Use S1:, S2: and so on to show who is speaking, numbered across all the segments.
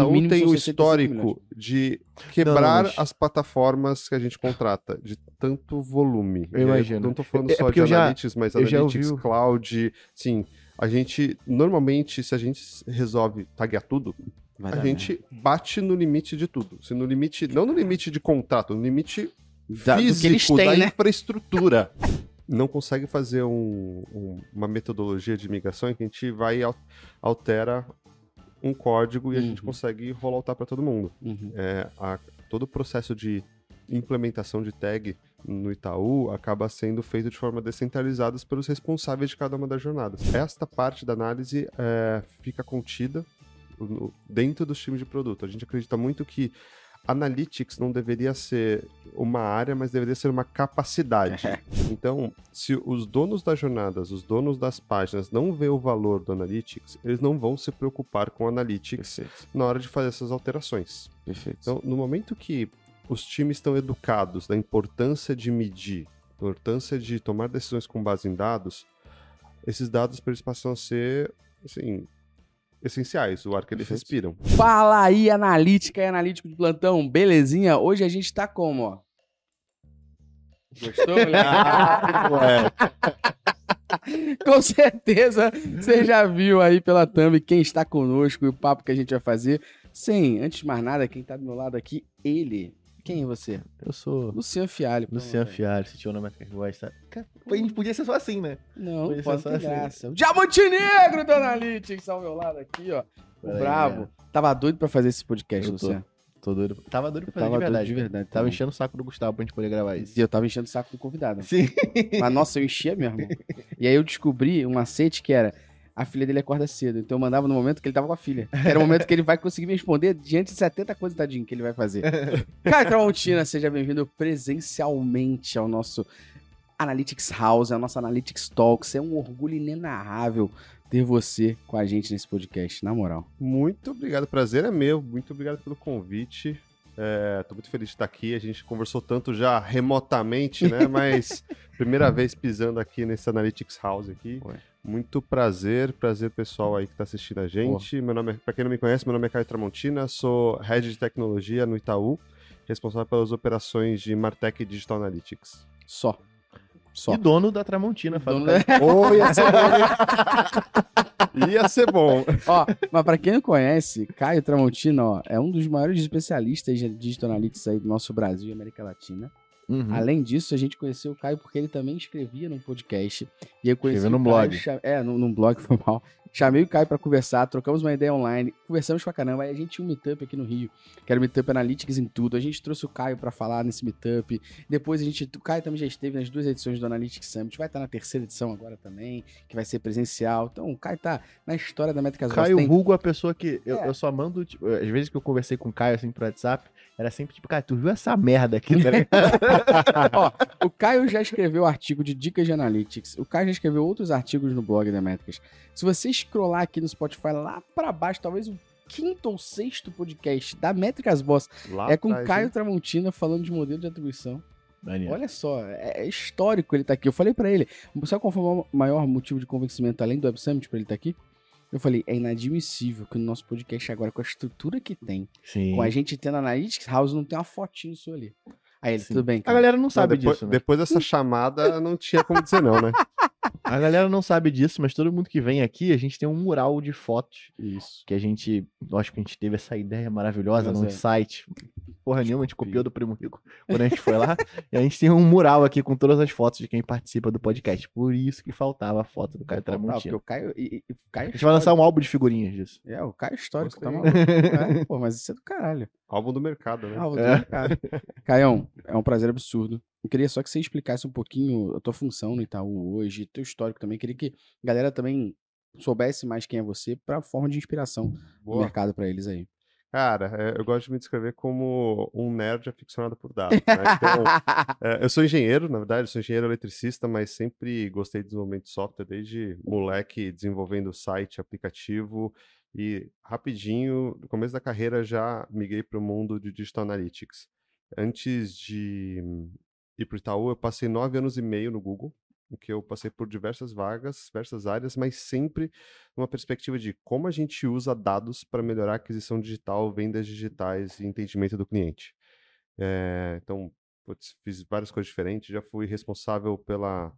S1: Itaú
S2: mínimo
S1: tem o
S2: 65 milhões.
S1: histórico de quebrar
S3: mas-
S1: as plataformas que a gente contrata, de tanto volume.
S3: Eu
S1: E aí
S3: imagino.
S1: Não tô falando
S3: É- é
S1: só
S3: porque
S1: de
S3: eu já-
S1: analytics, mas
S3: eu
S1: analytics,
S3: ouvi
S1: cloud, sim. A gente, normalmente, se a gente resolve taguear tudo,
S2: Vai
S1: a gente bate no limite de tudo. Se no limite, não no limite de contrato, no limite
S2: Da-
S1: físico
S2: eles têm,
S1: da
S2: né?
S1: infraestrutura. Não consegue fazer um- um- uma metodologia de migração em que a gente vai e al- altera um código e a gente
S2: Uhum.
S1: consegue rolloutar para todo mundo.
S2: Uhum.
S1: É, a- todo o processo de implementação de tag no Itaú acaba sendo feito de forma descentralizada pelos responsáveis de cada uma das jornadas. Esta parte da análise é, fica contida dentro dos times de produto. A gente acredita muito que Analytics não deveria ser uma área, mas deveria ser uma capacidade. Então, se os donos das jornadas, os donos das páginas não vê o valor do Analytics, eles não vão se preocupar com o Analytics
S2: Perfeito.
S1: na hora de fazer essas alterações.
S2: Perfeito.
S1: Então, no momento que os times estão educados da importância de medir, importância de tomar decisões com base em dados, esses dados para eles passam a ser, assim, essenciais, o ar que eles respiram.
S2: Fala aí, analítica e analítico de plantão, belezinha? Hoje a gente tá como, ó? Gostou, moleque? Com certeza você já viu aí pela thumb quem está conosco e o papo que a gente vai fazer. Sem, antes de mais nada, quem tá do meu lado aqui, ele. Quem é você?
S3: Eu sou
S2: Luciano Fialho.
S3: Luciano. Fialho, se tinha o nome que gosta. Cara, A gente podia ser só assim, né?
S2: Não,
S3: Podia ser
S2: pode
S3: só
S2: ter
S3: assim.
S2: graça. O Diamante Negro do Analytics ao meu lado aqui, ó. O brabo.
S3: né?
S2: Tava doido pra fazer esse podcast,
S3: Eu tô.
S2: Luciano.
S3: Tô doido. Tava doido pra fazer
S2: tava
S3: de verdade.
S2: doido de verdade.
S3: Tava
S2: também.
S3: enchendo o saco do Gustavo pra gente poder gravar isso.
S2: E eu tava enchendo o saco do convidado.
S3: Sim.
S2: Mas, nossa, eu enchia mesmo. E aí eu descobri um macete que era a filha dele acorda cedo. Então eu mandava no momento que ele tava com a filha. Era o momento que ele vai conseguir me responder diante de 70 coisas, tadinho, que ele vai fazer. Caio Tramontina, seja bem-vindo presencialmente ao nosso Analytics House, a nossa Analytics Talks. É um orgulho inenarrável ter você com a gente nesse podcast, na moral.
S1: Muito obrigado, prazer é meu. Muito obrigado pelo convite. É, tô muito feliz de estar aqui. A gente conversou tanto já remotamente, né? Mas primeira vez pisando aqui nesse Analytics House aqui.
S2: Foi.
S1: Muito prazer, prazer pessoal aí que tá assistindo a gente. Meu nome é, para quem não me conhece, meu nome é Caio Tramontina, sou Head de Tecnologia no Itaú, responsável pelas operações de Martech e Digital Analytics.
S2: Só. Só.
S3: E dono da Tramontina,
S2: Dono
S3: Fábio
S2: da-
S1: Oh, ia ser bom. ia ser bom.
S2: Ó, mas pra quem não conhece, Caio Tramontina, ó, é um dos maiores especialistas de Digital Analytics aí do nosso Brasil e América Latina.
S3: Uhum.
S2: Além disso, a gente conheceu o Caio porque ele também escrevia num podcast. E eu conheci
S3: Escreveu num blog.
S2: É, num, num blog, foi mal. Chamei o Caio pra conversar, trocamos uma ideia online, conversamos pra caramba. Aí a gente tinha um meetup aqui no Rio, que era o Meetup Analytics em tudo. A gente trouxe o Caio pra falar nesse meetup. Depois a gente. O Caio também já esteve nas duas edições do Analytics Summit. Vai estar na terceira edição agora também, que vai ser presencial. Então o Caio tá na história da Métricas Voz.
S3: Caio
S2: Tem-
S3: Hugo, a pessoa que. Eu,
S2: É.
S3: eu só mando. Tipo, às vezes que eu conversei com o Caio assim pro WhatsApp, era sempre tipo, cara, tu viu essa merda aqui, tá ligado?
S2: Ó, o Caio já escreveu artigo de dicas de analytics. O Caio já escreveu outros artigos no blog da Métricas. Se você scrollar aqui no Spotify lá pra baixo, talvez o quinto ou sexto podcast da Métricas Boss
S1: Lá
S2: é com
S1: atrás,
S2: Caio
S1: hein?
S2: Tramontina falando de modelo de atribuição.
S3: Maneiro.
S2: Olha só, é é histórico ele tá aqui. Eu falei pra ele, sabe qual foi o maior motivo de convencimento além do Web Summit pra ele estar aqui? Eu falei, é inadmissível que no nosso podcast agora, com a estrutura que tem,
S3: Sim.
S2: com a gente tendo Analytics House, não tem uma fotinho sua ali. Aí ele,
S3: Sim.
S2: tudo bem,
S3: A
S2: cara.
S3: galera não
S1: Não,
S3: sabe
S1: depois,
S3: disso, né?
S1: depois dessa chamada, não tinha como dizer não, né?
S3: A galera não sabe disso, mas todo mundo que vem aqui, a gente tem um mural de fotos
S2: Isso.
S3: que a gente, lógico que a gente teve essa ideia maravilhosa
S2: Mas
S3: num
S2: é.
S3: site. Porra nenhuma, a gente copiou do Primo Rico quando a gente foi lá. e a gente tem um mural aqui com todas as fotos de quem participa do podcast. Por isso que faltava a foto do Caio Tramontina.
S2: o Caio. E, e- o Caio
S3: A gente vai lançar um álbum de figurinhas disso.
S2: É, o Caio histórico, tá maluco. É, pô, mas isso é do caralho.
S1: Álbum do mercado, né?
S2: Ah, vou
S3: É.
S2: é. cara. Caião, é um prazer absurdo. Eu queria só que você explicasse um pouquinho a tua função no Itaú hoje, teu histórico também. Queria que a galera também soubesse mais quem é você pra forma de inspiração do
S1: Boa.
S2: mercado pra eles aí.
S1: Cara, é, eu gosto de me descrever como um nerd aficionado por dados. né? Então, é, eu sou engenheiro, na verdade, eu sou engenheiro eletricista, mas sempre gostei de desenvolvimento de software, desde moleque, desenvolvendo site, aplicativo. E rapidinho, no começo da carreira, já migrei para o mundo de Digital Analytics. Antes de ir para o Itaú, eu passei nove anos e meio no Google. em que eu passei por diversas vagas, diversas áreas, mas sempre numa perspectiva de como a gente usa dados para melhorar a aquisição digital, vendas digitais e entendimento do cliente. É, então, putz, fiz várias coisas diferentes, já fui responsável pela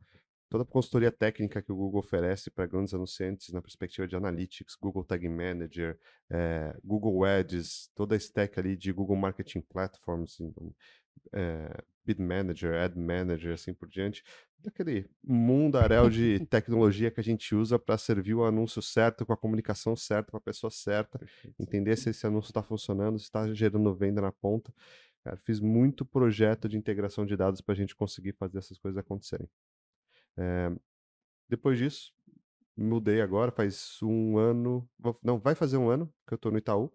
S1: toda a consultoria técnica que o Google oferece para grandes anunciantes na perspectiva de Analytics, Google Tag Manager, é, Google Ads, toda a stack ali de Google Marketing Platforms, então, é, Bid Manager, Ad Manager, assim por diante, daquele mundaréu de tecnologia que a gente usa para servir o anúncio certo, com a comunicação certa, para a pessoa certa, entender se esse anúncio está funcionando, se está gerando venda na ponta. Cara, fiz muito projeto de integração de dados para a gente conseguir fazer essas coisas acontecerem. É, depois disso, mudei agora, faz um ano, não, vai fazer um ano que eu estou no Itaú.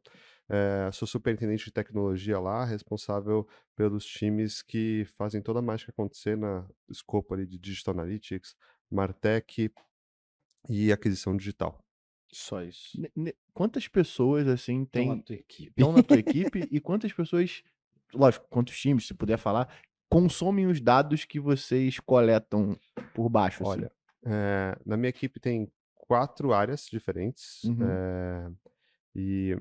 S1: É, sou superintendente de tecnologia lá, responsável pelos times que fazem toda a mágica acontecer na escopo ali de Digital Analytics, Martech e aquisição digital.
S2: Só isso.
S3: Quantas pessoas, assim, tem...
S2: Estão na tua equipe.
S3: Estão na tua equipe e quantas pessoas, lógico, quantos times, se puder falar, consomem os dados que vocês coletam por baixo?
S1: Olha, assim? é, na minha equipe tem quatro áreas diferentes. Uhum. É, e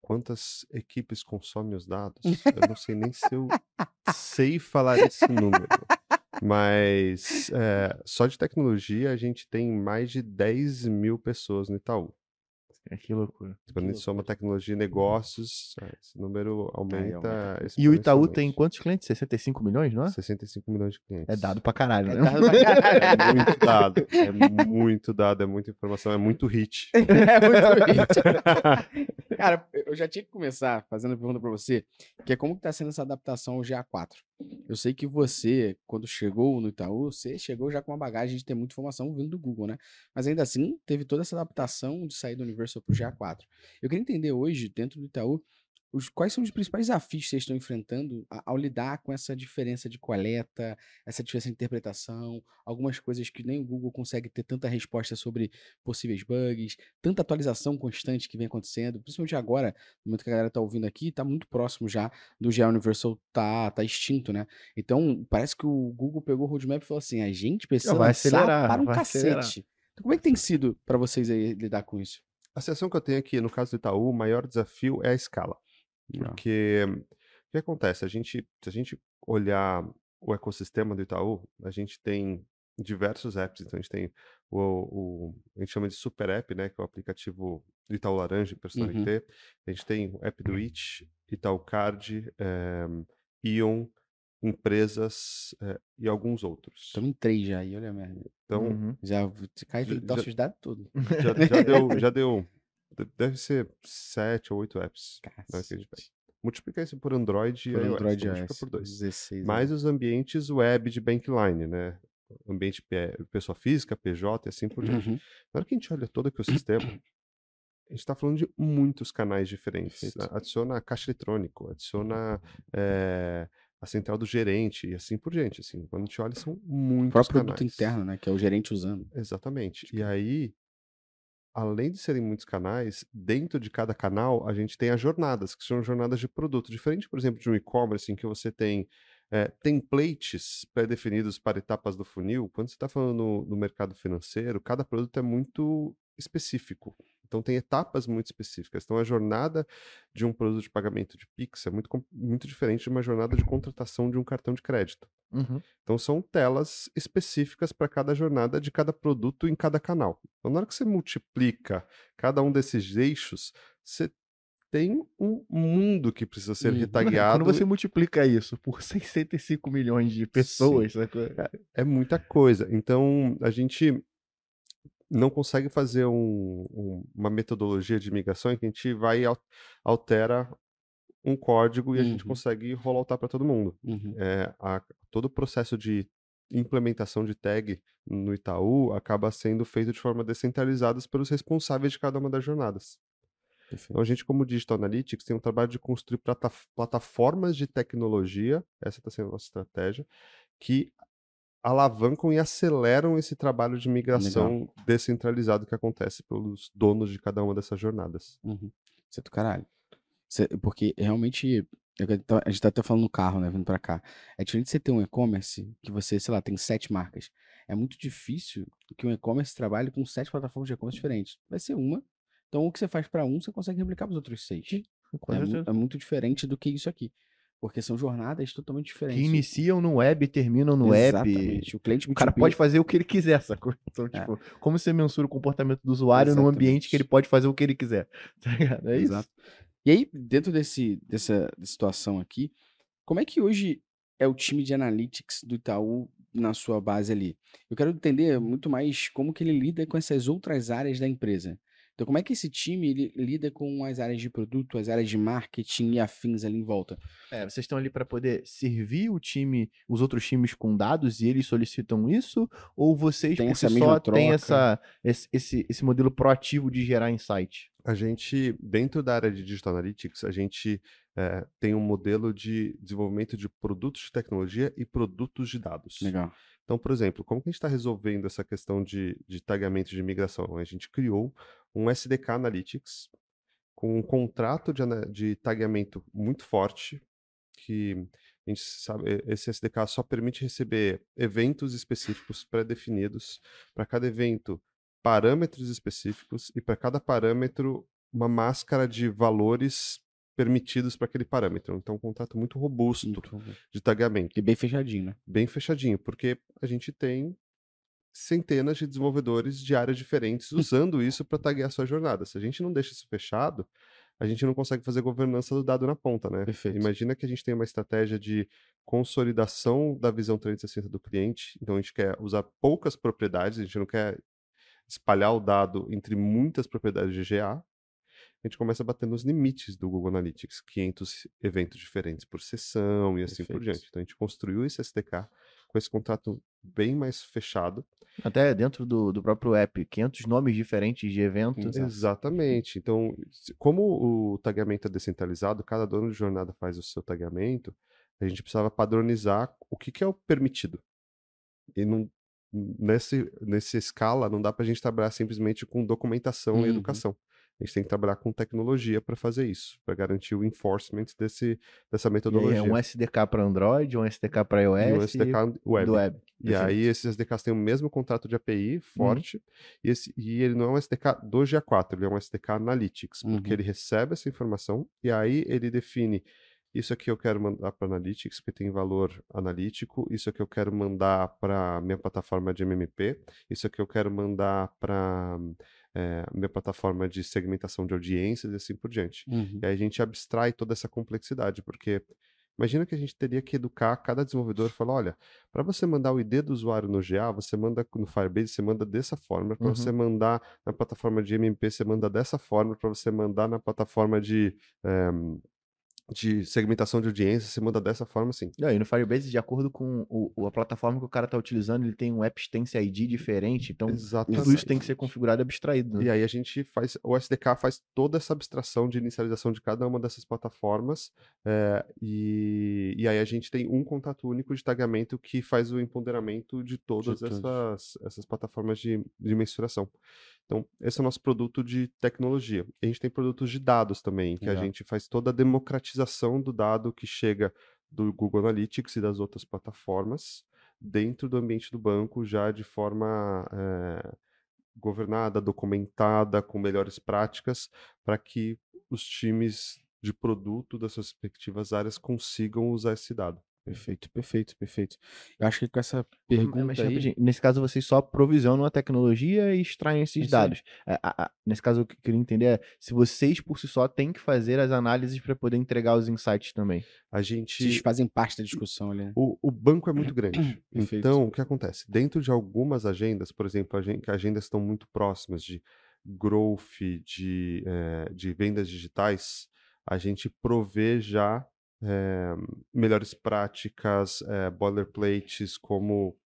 S1: quantas equipes consomem os dados? Eu não sei nem se eu sei falar esse número. Mas é, só de tecnologia a gente tem mais de 10 mil pessoas no Itaú.
S3: É, que loucura.
S1: Quando a gente soma tecnologia e negócios, é, esse número aumenta.
S3: Aí, e o Itaú tem quantos clientes? 65 milhões, não é?
S1: 65 milhões de clientes.
S3: É dado pra caralho, né?
S2: É dado pra caralho.
S1: é muito dado. É muito dado, é muita informação, é muito hit.
S2: é muito hit. Cara, eu já tinha que começar fazendo a pergunta pra você, que é como que tá sendo essa adaptação ao GA4? Eu sei que você, quando chegou no Itaú, você chegou já com uma bagagem de ter muita informação vindo do Google, né? Mas ainda assim, teve toda essa adaptação de sair do Universal para o GA4. Eu queria entender hoje, dentro do Itaú, os, quais são os principais desafios que vocês estão enfrentando ao lidar com essa diferença de coleta, essa diferença de interpretação, algumas coisas que nem o Google consegue ter tanta resposta sobre possíveis bugs, tanta atualização constante que vem acontecendo, principalmente agora, no momento que a galera está ouvindo aqui, está muito próximo já do GA Universal tá, tá extinto, né? Então, parece que o Google pegou o roadmap e falou assim, a gente precisa
S3: vai acelerar,
S2: para um
S3: vai
S2: cacete.
S3: acelerar.
S2: Então, como é que tem sido para vocês aí lidar com isso?
S1: A sensação que eu tenho aqui, no caso do Itaú, o maior desafio é a escala. Porque o que acontece? A gente, se a gente olhar o ecossistema do Itaú, a gente tem diversos apps. Então a gente tem o, o a gente chama de Super App, né, que é o aplicativo do Itaú Laranja, Personalité. Uhum. A gente tem o app do It, Itaú Card, é, Ion, empresas é, e alguns outros.
S2: Estamos em três já aí, olha a merda.
S1: Então,
S2: uhum. já cai já, nossos dados tudo.
S1: Já, já, deu, já deu Deve ser sete ou oito apps. Né, Multiplica isso por Android
S2: por
S1: e
S2: Android
S1: iOS.
S2: iOS.
S1: por dois.
S2: 16,
S1: Mais os ambientes web de Bankline, né? Ambiente pessoa física, PJ e assim por diante.
S2: Uhum.
S1: Na hora que a gente olha todo o ecossistema, a gente está falando de muitos canais diferentes.
S2: Perfeito.
S1: Adiciona caixa eletrônico, adiciona é, a central do gerente e assim por diante. Assim, quando a gente olha, são muitos
S2: o próprio
S1: canais.
S2: produto interno, né? Que é o gerente usando.
S1: Exatamente. E aí, além de serem muitos canais, dentro de cada canal a gente tem as jornadas, que são jornadas de produto. Diferente, por exemplo, de um e-commerce em que você tem é, templates pré-definidos para etapas do funil, quando você está falando no, no mercado financeiro, cada produto é muito específico. Então tem etapas muito específicas. Então a jornada de um produto de pagamento de Pix é muito, muito diferente de uma jornada de contratação de um cartão de crédito.
S3: Uhum.
S1: Então são telas específicas para cada jornada de cada produto em cada canal. Então na hora que você multiplica cada um desses eixos, você tem um mundo que precisa ser retagueado.
S3: Quando você multiplica isso por 65 milhões de pessoas,
S1: é, é muita coisa. Então a gente não consegue fazer um, um, uma metodologia de migração em que a gente vai e altera um código e a gente
S2: Uhum.
S1: consegue rolloutar para todo mundo.
S2: Uhum.
S1: É, a- todo o processo de implementação de tag no Itaú acaba sendo feito de forma descentralizada pelos responsáveis de cada uma das jornadas.
S2: Perfeito.
S1: Então a gente, como Digital Analytics, tem um trabalho de construir plata- plataformas de tecnologia, essa está sendo a nossa estratégia, que alavancam e aceleram esse trabalho de migração descentralizado que acontece pelos donos de cada uma dessas jornadas.
S2: Uhum. Isso é do caralho. Cê- porque realmente tô- A gente tá até falando no carro, né? Vindo pra cá. É diferente de você ter um e-commerce que você, sei lá, tem sete marcas. É muito difícil que um e-commerce trabalhe com sete plataformas de e-commerce diferentes. Vai ser uma. Então, o que você faz pra um, você consegue replicar pros outros seis. É, é muito diferente do que isso aqui. Porque são jornadas totalmente
S3: Que
S2: diferentes.
S3: iniciam no web e terminam no app.
S2: Exatamente. O cliente
S3: O cara
S2: B2B
S3: pode fazer o que ele quiser, sacou? Então,
S2: É.
S3: tipo, como você mensura o comportamento do usuário num ambiente
S2: Exatamente.
S3: que ele pode fazer o que ele quiser? Tá ligado? É isso.
S2: Exato. E aí, dentro desse, dessa situação aqui, como é que hoje é o time de analytics do Itaú na sua base ali? Eu quero entender muito mais como que ele lida com essas outras áreas da empresa. Então, como é que esse time ele lida com as áreas de produto, as áreas de marketing e afins ali em volta?
S3: É, vocês estão ali para poder servir o time, os outros times com dados e eles solicitam isso? Ou vocês
S2: Tem
S3: por si só têm essa, esse, esse, esse modelo proativo de gerar insight?
S1: A gente, dentro da área de Digital Analytics, a gente eh, tem um modelo de desenvolvimento de produtos de tecnologia e produtos de dados.
S2: Legal.
S1: Então, por exemplo, como que a gente está resolvendo essa questão de, de tagamento de migração? A gente criou um SDK Analytics com um contrato de, de tagamento muito forte, que a gente sabe, esse SDK só permite receber eventos específicos pré-definidos, para cada evento parâmetros específicos e para cada parâmetro uma máscara de valores permitidos para aquele parâmetro. Então, um contrato muito robusto
S2: Muito
S1: de tagamento
S2: E bem fechadinho, né?
S1: bem fechadinho, porque a gente tem centenas de desenvolvedores de áreas diferentes usando isso para taguear sua jornada. Se a gente não deixa isso fechado, a gente não consegue fazer governança do dado na ponta, né?
S2: Perfeito.
S1: Imagina que a gente tem uma estratégia de consolidação da visão 360 do cliente, então a gente quer usar poucas propriedades, a gente não quer espalhar o dado entre muitas propriedades de GA, a gente começa a bater nos limites do Google Analytics, 500 eventos diferentes por sessão e assim por
S2: Perfeito.
S1: diante. Então a gente construiu esse SDK com esse contrato bem mais fechado.
S3: Até dentro do, do próprio app, 500 nomes diferentes de eventos.
S1: Exatamente. Então, como o tagamento é descentralizado, cada dono de jornada faz o seu tagamento, a gente precisava padronizar o que, que é o permitido. E não, nesse, nessa escala, não dá para a gente trabalhar simplesmente com documentação
S2: Uhum.
S1: e educação. A gente tem que trabalhar com tecnologia para fazer isso, para garantir o enforcement desse, dessa
S3: E
S1: metodologia.
S3: é um SDK para Android, um SDK para
S1: E
S3: iOS
S1: um SDK web.
S3: do web.
S1: E aí esses SDKs têm o mesmo contrato de API forte, e, esse- e ele não é um SDK do GA4, ele é um SDK Analytics, porque
S2: Uhum.
S1: ele recebe essa informação e aí ele define isso aqui eu quero mandar para Analytics, porque tem valor analítico, isso aqui eu quero mandar para minha plataforma de MMP, isso aqui eu quero mandar para minha plataforma de segmentação de audiências e assim por diante.
S2: Uhum.
S1: E aí a gente abstrai toda essa complexidade, porque imagina que a gente teria que educar cada desenvolvedor e falar, olha, para você mandar o ID do usuário no GA, você manda no Firebase, você manda dessa forma, para
S3: Uhum.
S1: você mandar na plataforma de MMP, você manda dessa forma, para você mandar na plataforma de, eh, de segmentação de audiência, você manda dessa forma, assim.
S3: E aí, no Firebase, de acordo com o, a plataforma que o cara tá utilizando, ele tem um AppStance ID diferente, então tudo isso tem que ser
S1: Exatamente.
S3: configurado e abstraído. né?
S1: E aí a gente faz, o SDK faz toda essa abstração de inicialização de cada uma dessas plataformas, eh, e, e aí a gente tem um contato único de tagamento que faz o empoderamento de todas
S2: todos.
S1: essas, essas plataformas de, de mensuração. Então, esse é o nosso produto de tecnologia. A gente tem produtos de dados também, que a gente faz toda a democratização do dado que chega do Google Analytics e das outras plataformas dentro do ambiente do banco, já de forma eh, governada, documentada, com melhores práticas, para que os times de produto das suas respectivas áreas consigam usar esse dado.
S2: Perfeito, perfeito, perfeito. Eu acho que com essa
S3: Mas,
S2: pergunta aí...
S3: rapidinho, nesse caso, vocês só provisionam a tecnologia e extraem esses
S2: aí.
S3: dados. É, a- a- nesse caso, o que eu queria entender é se vocês, por si só, têm que fazer as análises para poder entregar os insights também.
S1: A
S2: Vocês
S1: gente.
S2: fazem parte da discussão ali. né?
S1: O, o banco é muito grande. Então, o que acontece? Dentro de algumas agendas, por exemplo, agendas estão muito próximas de growth, de, eh, de vendas digitais, a gente provê já eh, melhores práticas, eh, boilerplates, como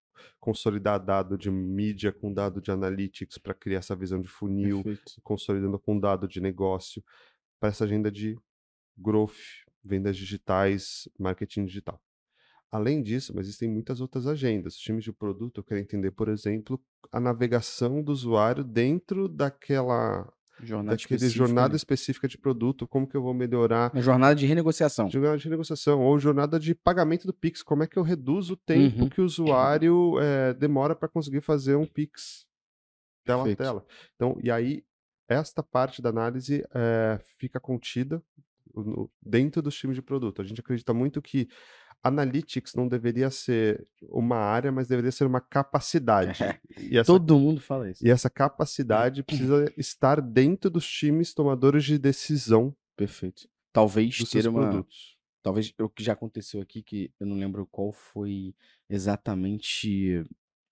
S1: consolidar dado de mídia com dado de analytics para criar essa visão de funil,
S2: Perfeito.
S1: consolidando com dado de negócio, para essa agenda de growth, vendas digitais, marketing digital. Além disso, mas existem muitas outras agendas. Os times de produto querem entender, por exemplo, a navegação do usuário dentro daquela
S2: Jornada
S1: daquele
S2: específica,
S1: jornada
S2: né?
S1: específica de produto, como que eu vou melhorar
S2: Uma jornada de renegociação.
S1: jornada de negociação ou jornada de pagamento do Pix, como é que eu reduzo o tempo
S2: Uhum.
S1: que o usuário eh, demora para conseguir fazer um Pix tela a
S2: Perfeito.
S1: tela. Então, e aí esta parte da análise eh, fica contida dentro dos times de produto. A gente acredita muito que Analytics não deveria ser uma área, mas deveria ser uma capacidade. E essa
S2: Todo mundo fala isso.
S1: e essa capacidade precisa estar dentro dos times tomadores de decisão
S2: Perfeito. Talvez
S1: dos
S2: ter
S1: seus
S2: uma.
S1: produtos.
S2: Talvez o que já aconteceu aqui, que eu não lembro qual foi exatamente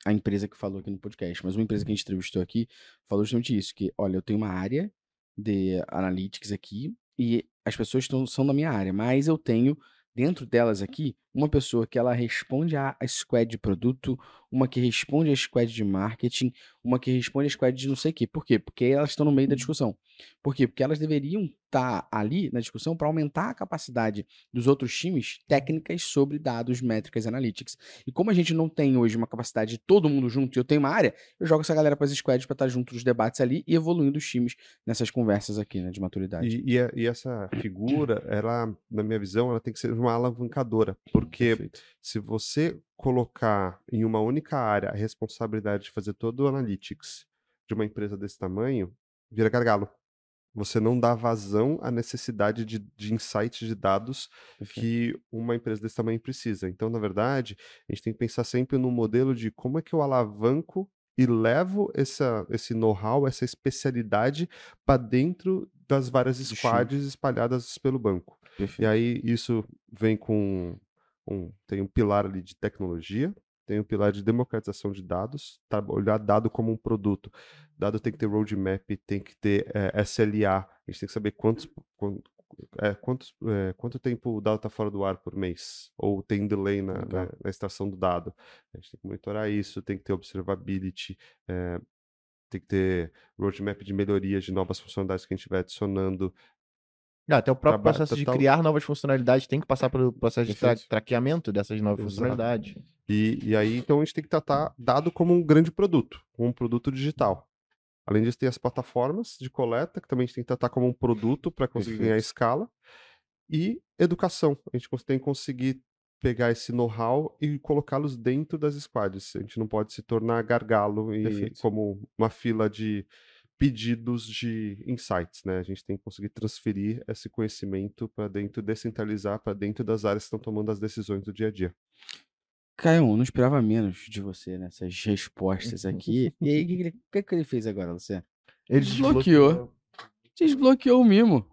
S2: a empresa que falou aqui no podcast, mas uma empresa que a gente entrevistou aqui falou justamente isso: que, olha, eu tenho uma área de analytics aqui e as pessoas tão, são da minha área, mas eu tenho dentro delas aqui uma pessoa que ela responde à à squad de produto, uma que responde à squad de marketing, uma que responde à squad de não sei o quê. Por quê? Porque elas estão no meio da discussão. Por quê? Porque elas deveriam estar ali na discussão para aumentar a capacidade dos outros times técnicas sobre dados, métricas e analytics. E como a gente não tem hoje uma capacidade de todo mundo junto e eu tenho uma área, eu jogo essa galera para as squads para estar junto dos debates ali e evoluindo os times nessas conversas aqui, né, de maturidade.
S1: E, e a- e essa figura, ela, na minha visão, ela tem que ser uma alavancadora, porque
S2: Perfeito.
S1: se você colocar em uma única área a responsabilidade de fazer todo o analytics de uma empresa desse tamanho, vira gargalo. Você não dá vazão à necessidade de, de insights de dados
S2: Perfeito.
S1: que uma empresa desse tamanho precisa. Então, na verdade, a gente tem que pensar sempre no modelo de como é que eu alavanco e levo essa, esse know-how, essa especialidade para dentro das várias squads espalhadas pelo banco. E
S2: Perfeito.
S1: aí isso vem com um, tem um pilar ali de tecnologia, tem um pilar de democratização de dados, tá? olhar dado como um produto. Dado tem que ter roadmap, tem que ter eh, SLA, a gente tem que saber quantos, quan- é, quantos, é, quanto tempo o dado está fora do ar por mês, ou tem delay na, na, na extração do dado. A gente tem que monitorar isso, tem que ter observability, é, tem que ter roadmap de melhorias de novas funcionalidades que a gente vai adicionando.
S3: Ah, até o próprio
S1: Traba-
S3: processo de
S1: total-
S3: criar novas funcionalidades tem que passar pelo processo de tra- traqueamento dessas novas
S1: Exato.
S3: funcionalidades.
S1: E, e aí, então, a gente tem que tratar dado como um grande produto, como um produto digital. Além disso, tem as plataformas de coleta, que também a gente tem que tratar como um produto para conseguir ganhar
S2: Perfeito.
S1: escala. E educação. A gente tem que conseguir pegar esse know-how e colocá-los dentro das squads. A gente não pode se tornar gargalo e
S2: Perfeito.
S1: como uma fila de pedidos de insights, né? A gente tem que conseguir transferir esse conhecimento para dentro, descentralizar para dentro das áreas que estão tomando as decisões do dia a dia.
S2: Caio, não esperava menos de você nessas respostas aqui. E aí, o que, que que ele fez agora, Luciano?
S3: Ele
S2: Desbloqueou. Desbloqueou o mimo.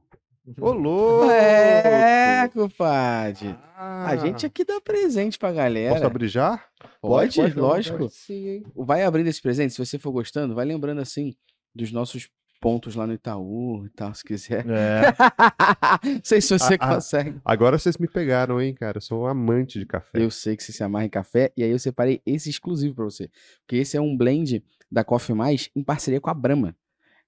S1: Ô, louco!
S2: É, compadre. A gente
S1: Ah,
S2: aqui dá presente pra
S1: Posso
S2: galera.
S1: abrir já?
S2: Pode,
S3: Pode, pode,
S2: lógico.
S1: Pode sim?
S2: Vai abrindo esse presente, se você for gostando, vai lembrando assim dos nossos pontos lá no Itaú e tal, se quiser.
S3: É.
S2: Não sei se você
S1: Ah, ah.
S2: consegue.
S1: Agora vocês me pegaram, hein, cara? Eu sou um amante de café.
S2: Eu sei que você se amarra em café, e aí eu separei esse exclusivo pra você. Porque esse é um blend da Coffee Mais em parceria com a Brahma.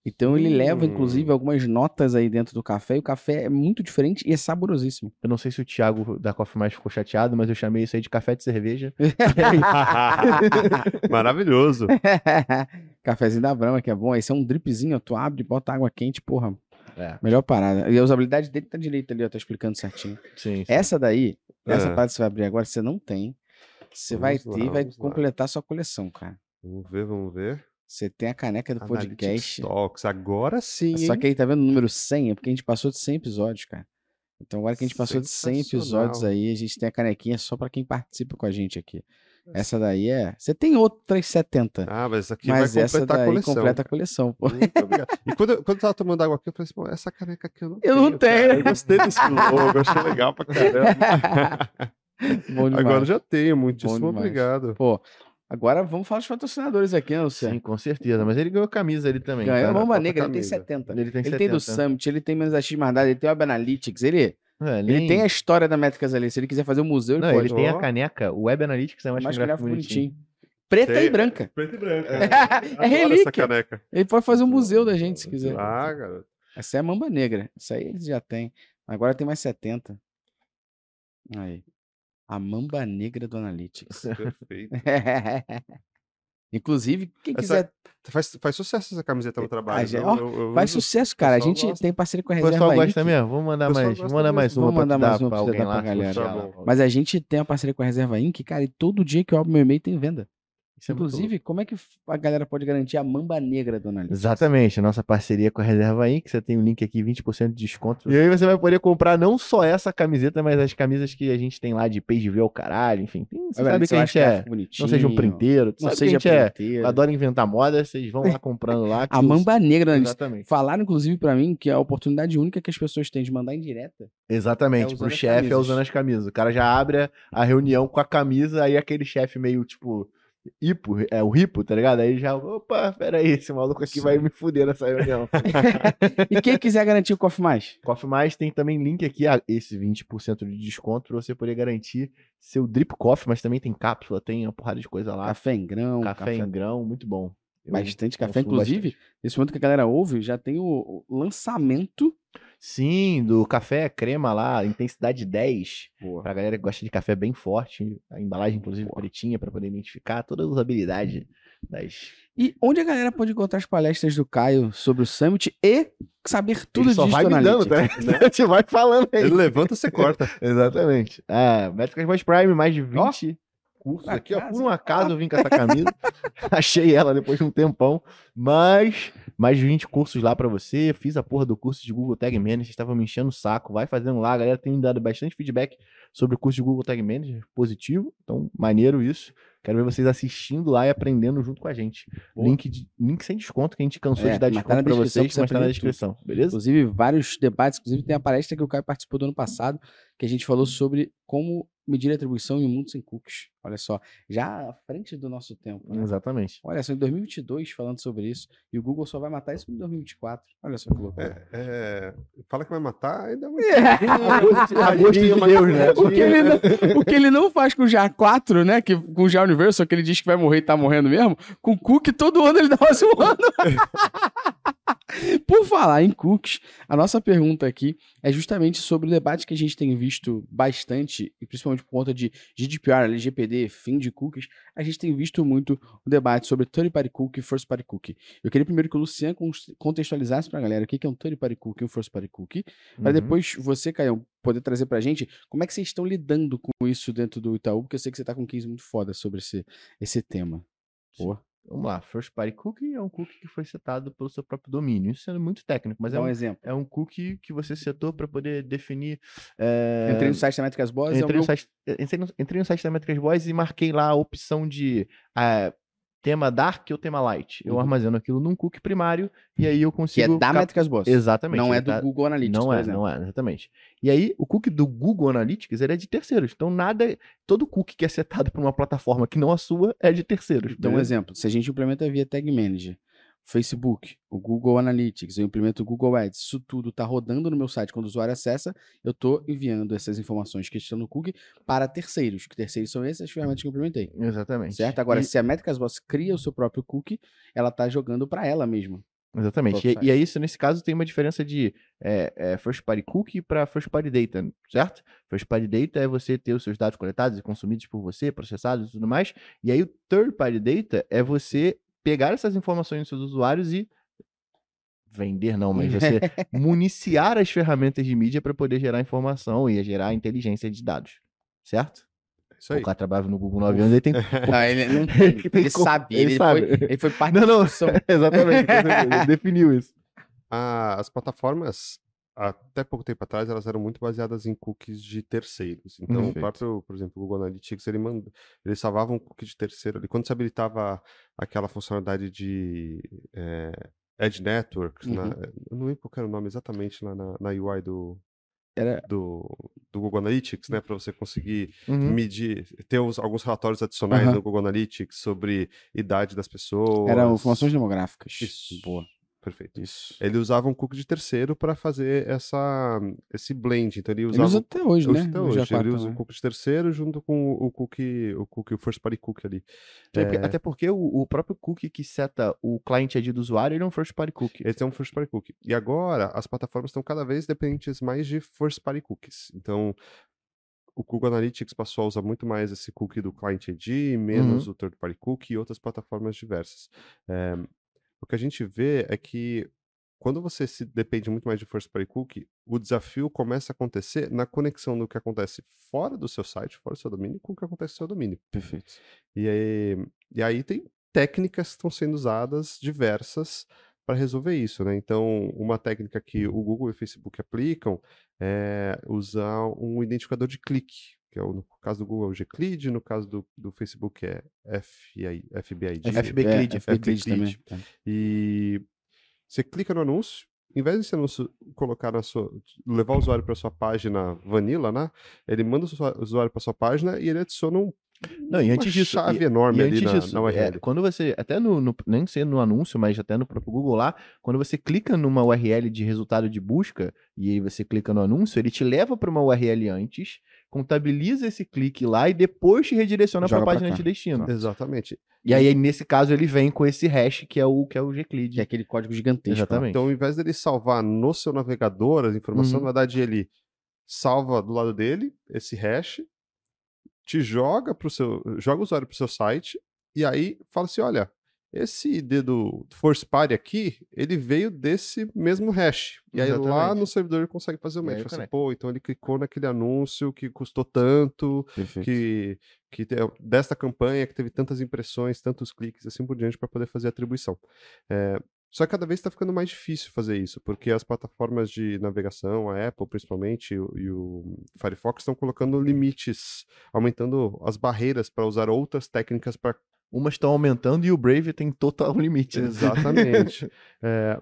S2: Então ele leva, inclusive,
S1: Hum.
S2: algumas notas aí dentro do café, e o café é muito diferente e é saborosíssimo.
S3: Eu não sei se o Thiago da Coffee Mais ficou chateado, mas eu chamei isso aí de café de cerveja.
S1: Maravilhoso.
S2: Cafezinho da Brahma, que é bom. Esse é um dripzinho, tu abre, bota água quente, porra.
S3: É.
S2: Melhor parada. E a usabilidade dele tá direito ali, ó, tá explicando certinho.
S3: Sim. sim.
S2: Essa daí, essa
S1: Ah.
S2: parada que você vai abrir agora, você não tem. Você vai
S1: Vamos
S2: ter e
S1: lá,
S2: vai
S1: vamos lá.
S2: completar sua coleção, cara.
S1: Vamos ver, vamos ver.
S2: Você tem a caneca do
S1: Analytics
S2: podcast.
S1: Talks. Agora sim,
S2: Só
S1: hein?
S2: que aí tá vendo o número 100, é porque a gente passou de 100 episódios, cara. Então agora que a gente passou de 100 episódios aí, a gente tem a canequinha só pra quem participa com a gente aqui. Essa daí é. Você tem outras 70.
S1: Ah, mas essa aqui
S2: mas
S1: vai completar a
S2: daí
S1: coleção.
S2: completa a coleção, pô.
S1: Muito obrigado. E quando, eu- quando eu tava tomando água aqui, eu falei assim, pô, essa caneca aqui eu não
S2: Eu não
S1: cara.
S2: tenho.
S1: Eu gostei desse logo, achei legal pra caramba.
S2: Bom demais.
S1: Agora eu já tenho, muitíssimo obrigado.
S2: Pô, agora vamos falar dos patrocinadores aqui, né, Luciano?
S3: Sim, com certeza. Mas ele ganhou camisa ali também.
S2: Ganhou a
S3: cara.
S2: Mamba
S1: falta
S2: Negra, ele tem
S1: camisa.
S2: 70.
S3: Ele tem
S2: Ele
S3: 70.
S2: tem do Summit, ele tem menos X mais nada, ele tem o Web Analytics, ele,
S3: É,
S2: ele
S3: nem-
S2: tem a história da Métricas ali. Se ele quiser fazer um museu, ele
S3: Não,
S2: pode.
S3: ele tem a caneca. O Web Analytics é mais,
S2: mais
S3: que
S2: gráfico
S3: bonitinho.
S2: bonitinho. Preta
S1: Sei.
S2: e branca.
S1: Preto e branco.
S2: É
S1: Adoro
S2: relíquia.
S1: essa caneca.
S2: Ele pode fazer um museu da gente, se quiser.
S1: Ah, garoto.
S2: Essa é a Mamba Negra. Essa aí eles já tem. Agora tem mais 70. Aí. A Mamba Negra do Analytics.
S1: Perfeito.
S2: Inclusive, quem
S1: Essa-
S2: quiser.
S1: Faz, faz sucesso essa camiseta no trabalho.
S2: já-
S1: viu?
S2: ó,
S1: Eu- eu
S2: Faz
S1: uso-
S2: sucesso, cara. A
S1: pessoal
S2: gente
S1: gosta.
S2: tem parceria com a
S3: O
S2: Reserva
S3: pessoal
S2: Inc.
S3: gosta mesmo? Vamos mandar
S1: O pessoal
S3: mais, vamos mandar mais uma
S2: Vamos mandar mais uma
S3: pra
S2: pra pra galera. Mas a gente tem a parceria com a Reserva Inc., cara, e todo dia que eu abro meu e-mail tem venda.
S3: Isso é
S2: Inclusive, como é que a galera pode garantir a mamba negra do analista?
S3: Exatamente, a nossa parceria com a Reserva Inc. Você tem o link aqui, 20% de desconto. E aí você vai poder comprar não só essa camiseta, mas as camisas que a gente tem lá de page view ao caralho, enfim. Tem, você sabe que a gente é. Não seja um printeiro,
S2: Não
S3: sabe
S2: seja
S3: que a gente é.
S2: printeiro.
S3: Adora inventar moda, vocês vão lá comprando lá. que
S2: A
S3: os-
S2: mamba negra do analista.
S3: Exatamente.
S2: Falaram, inclusive, pra mim que a oportunidade única que as pessoas têm de mandar em direta.
S3: Exatamente,
S2: É
S3: pro chefe é usando as camisas. O cara já abre a, a reunião com a camisa, aí aquele chefe meio tipo. Hipo, é o ripo, tá ligado? Aí já, opa, peraí, esse maluco aqui vai me fuder nessa reunião.
S2: E quem quiser garantir o Coffee Mais?
S3: Coffee Mais tem também link aqui, a esse 20% de desconto pra você poder garantir seu drip coffee, mas também tem cápsula, tem uma porrada de coisa lá.
S2: Café em grão,
S3: Café,
S2: café,
S3: em grão, muito bom. Eu
S2: bastante café. Inclusive,
S3: bastante.
S2: nesse momento que a galera ouve, já tem o, lançamento.
S3: Sim, do café crema lá, intensidade 10.
S2: Boa.
S3: Pra galera que gosta de café bem forte, a embalagem inclusive pretinha pra poder identificar toda a usabilidade das
S2: E onde a galera pode encontrar as palestras do Caio sobre o Summit e saber tudo
S3: Ele só vai me dando, tá? A gente vai falando aí.
S1: Ele levanta, você corta.
S3: Exatamente. Ah, Métricas Mais Prime, mais de
S2: Ó,
S3: 20 cursos
S2: por
S3: aqui, ó. Por um acaso eu vim com essa camisa. Achei ela depois de um tempão. Mas mais de 20 cursos lá pra você. Fiz a porra do curso de Google Tag Manager. Estava me enchendo o saco. Vai fazendo lá. A galera tem me dado bastante feedback sobre o curso de Google Tag Manager. Positivo. Então, maneiro isso. Quero ver vocês assistindo lá e aprendendo junto com a gente.
S2: Boa.
S3: Link, de, link sem desconto, que a gente cansou
S2: É,
S3: de dar
S2: tá
S3: desconto pra
S2: descrição
S3: vocês,
S2: você
S3: mas tá na
S2: aprender tudo.
S3: descrição. Beleza?
S2: Inclusive, vários debates. Inclusive, tem a palestra que o Caio participou do ano passado, que a gente falou sobre como medir a atribuição em um mundo sem cookies. Olha só, já à frente do nosso tempo. Né?
S3: Exatamente.
S2: Olha só, em 2022 falando sobre isso, e o Google só vai matar isso em 2024. Olha só que loucura.
S1: É, é, fala que vai matar, ainda vai.
S3: A gosto de Deus, né?
S2: O que, ele não, o que ele não faz com o JA4, né? Que, com o JA Universal, que ele diz que vai morrer e tá morrendo mesmo, com o Cook todo ano ele dá uma zoando. Por falar em cookies, a nossa pergunta aqui é justamente sobre o debate que a gente tem visto bastante, e principalmente por conta de GDPR, LGPD, fim de cookies, a gente tem visto muito o debate sobre third party cookie e first party cookie. Eu queria primeiro que o Luciano contextualizasse pra galera o que é um third party cookie e um first party cookie, para
S3: Uhum.
S2: depois você, Caio, poder trazer pra gente como é que vocês estão lidando com isso dentro do Itaú, porque eu sei que você tá com um case muito foda sobre esse, esse tema. Boa.
S3: Vamos lá, First Party Cookie é um cookie que foi setado pelo seu próprio domínio. Isso é muito técnico, mas é
S2: Dá um
S3: um,
S2: exemplo.
S3: é um cookie que você setou para poder definir. É...
S2: Entrei no site da Métricas Boas, é
S3: entrei,
S2: meu...
S3: no site, entrei, no, entrei no site da Métricas Boys e marquei lá a opção de ah, tema Dark ou tema Light. Eu
S2: Uhum.
S3: armazeno aquilo num cookie primário e aí eu
S2: que é
S3: consigo.
S2: da
S3: cap-
S2: Métricas Boas.
S3: Exatamente.
S2: Não é do
S3: tá-
S2: Google Analytics,
S3: Não é,
S2: exemplo.
S3: não é, exatamente. E aí, o cookie do Google Analytics ele é de terceiros. Então, nada. Todo cookie que é setado por uma plataforma que não a sua é de terceiros.
S2: Então, um
S3: beleza?
S2: exemplo, se a gente implementa via Tag Manager, Facebook, o Google Analytics, eu implemento o Google Ads, isso tudo tá rodando no meu site. Quando o usuário acessa, eu tô enviando essas informações que estão no cookie para terceiros, que terceiros são essas ferramentas que eu implementei.
S3: Exatamente.
S2: Certo? Agora,
S3: E-
S2: se a Métricas Boss cria o seu próprio cookie, ela tá jogando para ela mesma.
S3: Exatamente. E, e é isso, nesse caso, tem uma diferença de é, é, first party cookie para first party data, certo? First party data é você ter os seus dados coletados e consumidos por você, processados e tudo mais. E aí o third party data é você pegar essas informações dos seus usuários e vender não, mas você municiar as ferramentas de mídia para poder gerar informação e gerar inteligência de dados, certo?
S1: Isso aí.
S3: O cara trabalha no Google 9 anos, ele tem
S2: Não, ele, não,
S3: Ele
S2: sabe,
S3: ele
S2: ele,
S3: sabe.
S2: Foi, ele foi parte
S3: Não,
S2: da
S3: não.
S2: discussão.
S3: Exatamente, ele definiu isso.
S1: A- as plataformas, até pouco tempo atrás, elas eram muito baseadas em cookies de terceiros. Então, o próprio, por exemplo, o Google Analytics, ele, manda, ele salvava um cookie de terceiro ali. Quando você habilitava aquela funcionalidade de eh, Edge Networks, na-
S2: Uhum.
S1: eu não lembro qual era o nome exatamente lá na, na UI do,
S2: Era-
S1: do, do Google Analytics, né? Para você conseguir
S3: Uhum.
S1: medir, ter uns- alguns relatórios adicionais
S2: Aham.
S1: no Google Analytics sobre idade das pessoas.
S2: Eram informações demográficas.
S1: Isso.
S2: Boa.
S1: Perfeito.
S2: Isso.
S1: Ele usava um cookie de terceiro para fazer essa, esse blend. Então ele
S2: Ele
S1: usava
S2: usa
S1: o-
S2: até hoje,
S1: usa
S2: né?
S1: até hoje.
S2: G4
S1: Ele usa
S2: também.
S1: o cookie de terceiro junto com o cookie, o cookie, o first party cookie ali.
S3: É,
S1: É.
S3: Até porque o, o próprio cookie que seta o client ID do usuário, ele é um first party cookie.
S1: Esse é um first party cookie. E agora as plataformas estão cada vez dependentes mais de first party cookies. Então o Google Analytics passou a usar muito mais esse cookie do Client ID, menos o third party cookie e outras plataformas diversas. É, o que a gente vê é que quando você se depende muito mais de first party cookie, o desafio começa a acontecer na conexão do que acontece fora do seu site, fora do seu domínio, com o que acontece no seu domínio.
S2: Perfeito.
S1: E aí, e aí tem técnicas que estão sendo usadas diversas para resolver isso, né? Então, uma técnica que o Google e o Facebook aplicam é usar um identificador de clique, que é o, no caso do Google é o Gclid, no caso do, do Facebook é FI, FBID.
S3: FBclid,
S2: É, FBclid também.
S1: FBclid. E você clica no anúncio, em vez de esse anúncio colocar na sua, levar o usuário para sua página vanilla, né? Ele manda o usuário para sua página e ele adiciona um,
S3: Não, e
S1: uma
S3: antes disso,
S1: chave
S3: e-
S1: enorme
S3: E
S1: ali
S3: antes
S1: na,
S3: disso,
S1: na
S3: é,
S1: URL.
S3: quando você, até no, no- nem ser no anúncio, mas até no próprio Google lá, quando você clica numa URL de resultado de busca, e aí você clica no anúncio, ele te leva para uma URL antes, contabiliza esse clique lá e depois te redireciona para a página
S2: cá.
S3: de destino.
S1: Exatamente.
S3: E aí, nesse caso, ele vem com esse hash que é o, que é o Gclid.
S2: Que é aquele código gigantesco.
S3: Exatamente.
S1: Então, ao invés dele salvar no seu navegador as informações,
S3: Uhum.
S1: na verdade, ele salva do lado dele esse hash, te joga pro seu, joga o usuário pro seu site e aí fala assim, olha, esse ID do Force Party aqui, ele veio desse mesmo hash. E aí lá no servidor ele consegue fazer o match. assim. Pô, então ele clicou naquele anúncio que custou tanto,
S2: Perfeito.
S1: que, que te- desta campanha que teve tantas impressões, tantos cliques, assim por diante, para poder fazer a atribuição. É, só que cada vez está ficando mais difícil fazer isso, porque as plataformas de navegação, a Apple principalmente e o Firefox estão colocando limites, aumentando as barreiras para usar outras técnicas para
S3: Umas estão aumentando e o Brave tem total limite. né?
S1: Exatamente. É,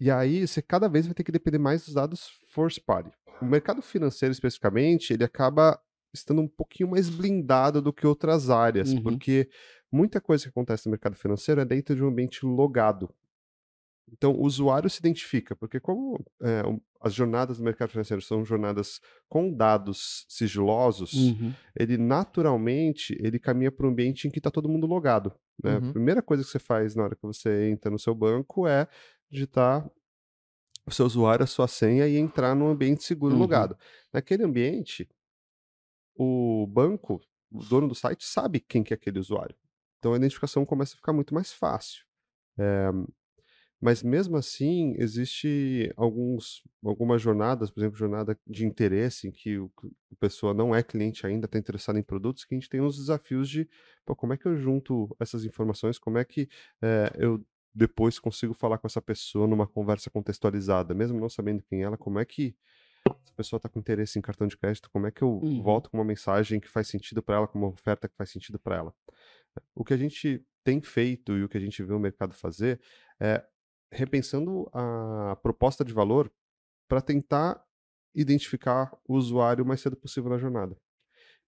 S1: e aí você cada vez vai ter que depender mais dos dados first party. O mercado financeiro, especificamente, ele acaba estando um pouquinho mais blindado do que outras áreas,
S2: Uhum.
S1: porque muita coisa que acontece no mercado financeiro é dentro de um ambiente logado. Então, o usuário se identifica, porque como é, as jornadas do mercado financeiro são jornadas com dados sigilosos,
S2: Uhum.
S1: ele naturalmente ele caminha para um ambiente em que está todo mundo logado. Né?
S3: Uhum.
S1: A primeira coisa que você faz na hora que você entra no seu banco é digitar o seu usuário, a sua senha e entrar num ambiente seguro
S2: Uhum.
S1: logado. Naquele ambiente, o banco, o dono do site, sabe quem que é aquele usuário. Então a identificação começa a ficar muito mais fácil. É, mas mesmo assim, existe alguns, algumas jornadas, por exemplo, jornada de interesse, em que o, a pessoa não é cliente ainda, está interessada em produtos, que a gente tem uns desafios de pô, como é que eu junto essas informações, como é que eh, eu depois consigo falar com essa pessoa numa conversa contextualizada, mesmo não sabendo quem é ela, como é que essa pessoa está com interesse em cartão de crédito, como é que eu
S2: Uhum.
S1: volto com uma mensagem que faz sentido para ela, com uma oferta que faz sentido para ela. O que a gente tem feito e o que a gente vê o mercado fazer é repensando a proposta de valor para tentar identificar o usuário o mais cedo possível na jornada.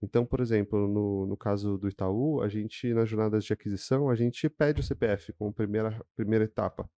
S1: Então, por exemplo, no, no caso do Itaú, a gente, nas jornadas de aquisição, a gente pede o CPF como primeira, primeira etapa.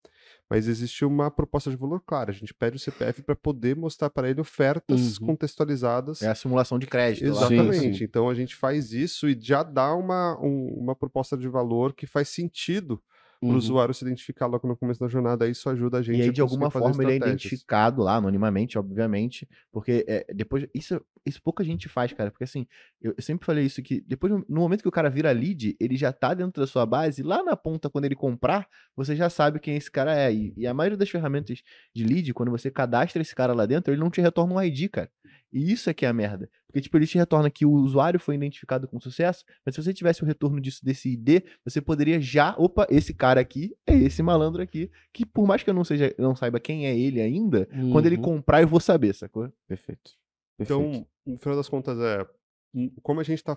S1: Mas existe uma proposta de valor clara. A gente pede o CPF para poder mostrar para ele ofertas
S2: Uhum.
S1: contextualizadas
S3: É a simulação de crédito.
S1: Exatamente.
S2: Sim, sim.
S1: Então a gente faz isso e já dá uma, um- uma proposta de valor que faz sentido para o
S2: Uhum.
S1: usuário se identificar logo no começo da jornada. Isso ajuda a gente
S3: E aí,
S1: a
S3: de alguma forma, ele é identificado lá, anonimamente, obviamente, porque é, depois, isso, isso pouca gente faz, cara, porque assim, eu, eu sempre falei isso, que depois, no no momento que o cara vira lead, ele já tá dentro da sua base, lá na ponta, quando ele comprar, você já sabe quem esse cara é, e, e a maioria das ferramentas de lead, quando você cadastra esse cara lá dentro, ele não te retorna um ID, cara, e isso é que é a merda, porque, tipo, ele te retorna que o usuário foi identificado com sucesso, mas se você tivesse o retorno disso, desse ID, você poderia já, opa, esse cara aqui é esse malandro aqui, que por mais que eu não seja, não saiba quem é ele ainda, quando ele
S2: Uhum.
S3: comprar eu vou saber, sacou?
S2: Perfeito. Perfeito.
S1: Então, no final das contas, é hum, como a gente está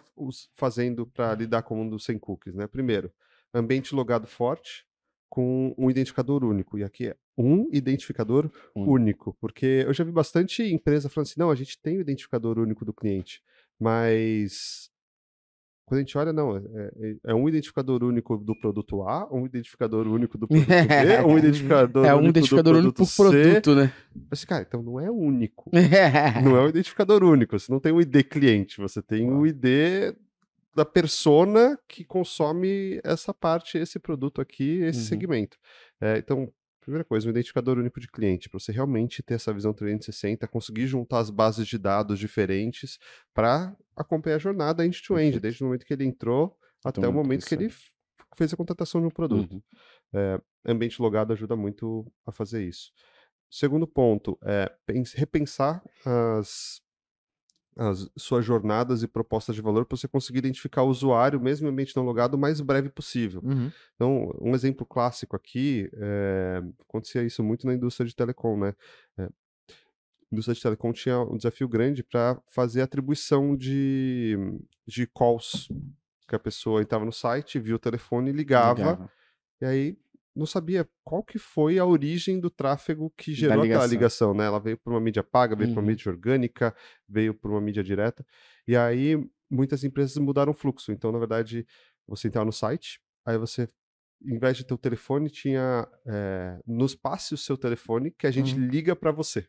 S1: fazendo para lidar com o mundo sem cookies, né? Primeiro, ambiente logado forte com um identificador único. E aqui é um identificador
S2: Único.
S1: único. Porque eu já vi bastante empresa falando assim, não, a gente tem o identificador único do cliente, mas quando a gente olha, não, é, é- é um identificador único do produto A, um identificador único do produto B, um identificador
S2: é um
S1: único
S2: identificador
S1: do
S2: único
S1: produto
S2: por
S1: C.
S2: produto, né?
S1: Mas, cara, então não é único. Não é um identificador único. Você não tem um ID cliente, você tem o ID da persona que consome essa parte, esse produto aqui, esse
S2: Uhum.
S1: segmento. É, então, primeira coisa, um identificador único de cliente, para você realmente ter essa visão 360, conseguir juntar as bases de dados diferentes para acompanha a jornada end-to-end,
S2: Perfeito.
S1: desde o momento que ele entrou até o
S2: muito
S1: momento que ele fez a contratação de um produto.
S2: Uhum.
S1: É, ambiente logado ajuda muito a fazer isso. Segundo ponto é pens- repensar as, as suas jornadas e propostas de valor para você conseguir identificar o usuário, mesmo em ambiente não logado, o mais breve possível.
S3: Uhum.
S1: Então, um exemplo clássico aqui, é, acontecia isso muito na indústria de telecom, né? É, a indústria de telecom tinha um desafio grande para fazer atribuição de, de calls, que a pessoa entrava no site, via o telefone, ligava,
S2: Ligava.
S1: e aí não sabia qual que foi a origem do tráfego que gerou aquela
S2: ligação.
S1: ligação, né? Ela veio por uma mídia paga, veio por uma
S2: Uhum.
S1: mídia orgânica, veio por uma mídia direta. E aí muitas empresas mudaram o fluxo. Então, na verdade, você entrava no site, aí você, em vez de ter o telefone, tinha eh, nos passe o seu telefone que a gente
S3: Uhum.
S1: liga para você.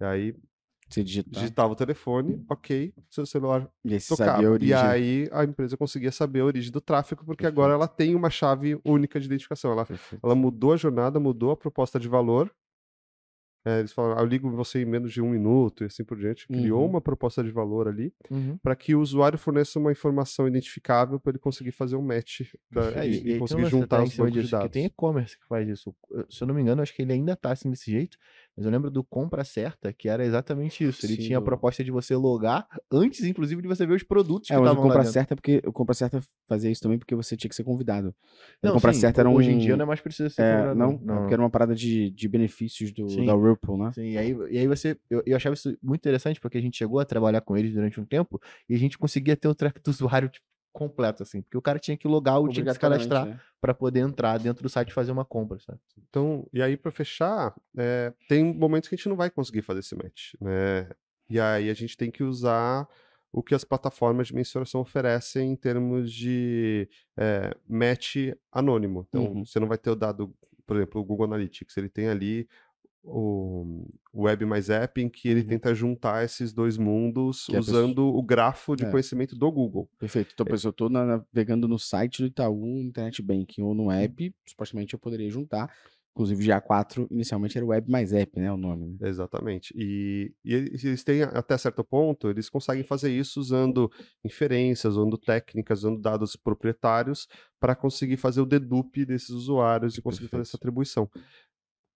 S1: E aí
S2: Você digitar.
S1: digitava o telefone, ok, seu celular
S2: E aí
S1: tocava. E aí a empresa conseguia saber a origem do tráfego, porque agora ela tem uma chave única de identificação. Ela,
S2: Perfeito.
S1: ela mudou a jornada, mudou a proposta de valor. É, eles falaram, "Ah, eu ligo você em menos de um minuto e assim por diante. Criou
S2: Uhum.
S1: uma proposta de valor ali
S3: Uhum.
S1: para que o usuário forneça uma informação identificável para ele conseguir fazer um match da-
S3: É,
S1: e,
S3: e-
S1: conseguir
S3: até
S1: juntar
S3: em
S1: os bancos de dados.
S3: tem e-commerce que faz isso. Se eu não me engano, acho que ele ainda tá assim desse jeito, mas eu lembro do Compra Certa, que era exatamente isso. Ele
S2: Sim,
S3: tinha a proposta de você logar antes, inclusive, de você ver os produtos
S2: É,
S3: que
S2: o
S3: estavam lá
S2: Compra. Certa, porque o Compra Certa fazia isso também porque você tinha que ser convidado. o
S3: Não,
S2: Compra
S3: sim,
S2: Certa era um.
S3: hoje em dia não é mais preciso ser
S2: é,
S3: cobrado,
S2: não, é porque era uma parada de, de benefícios do,
S3: Sim.
S2: da Whirlpool, né?
S3: Sim, e aí, e aí você. Eu, eu achava isso muito interessante, porque a gente chegou a trabalhar com eles durante um tempo e a gente conseguia ter o track do usuário tipo, completo, assim. Porque o cara tinha que logar ou tinha que se cadastrar
S2: né?
S3: para poder entrar dentro do site e fazer uma compra, sabe?
S1: Então, e aí para fechar, é, tem momentos que a gente não vai conseguir fazer esse match, né? E aí a gente tem que usar o que as plataformas de mensuração oferecem em termos de é, match anônimo. Então,
S2: Uhum.
S1: você não vai ter o dado, por exemplo, o Google Analytics, ele tem ali o Web mais App, em que ele
S2: Uhum.
S1: tenta juntar esses dois mundos
S2: Que pessoa-
S1: usando o grafo de
S2: É.
S1: conhecimento do Google.
S2: Perfeito. Então, por exemplo, eu na- navegando no site do Itaú, Internet Banking ou no app, supostamente eu poderia juntar. Inclusive, o GA4 inicialmente era Web mais App, né? O nome. né?
S1: Exatamente. E, e eles têm, até certo ponto, eles conseguem fazer isso usando inferências, usando técnicas, usando dados proprietários para conseguir fazer o dedupe desses usuários e conseguir fazer essa
S2: Perfeito.
S1: atribuição.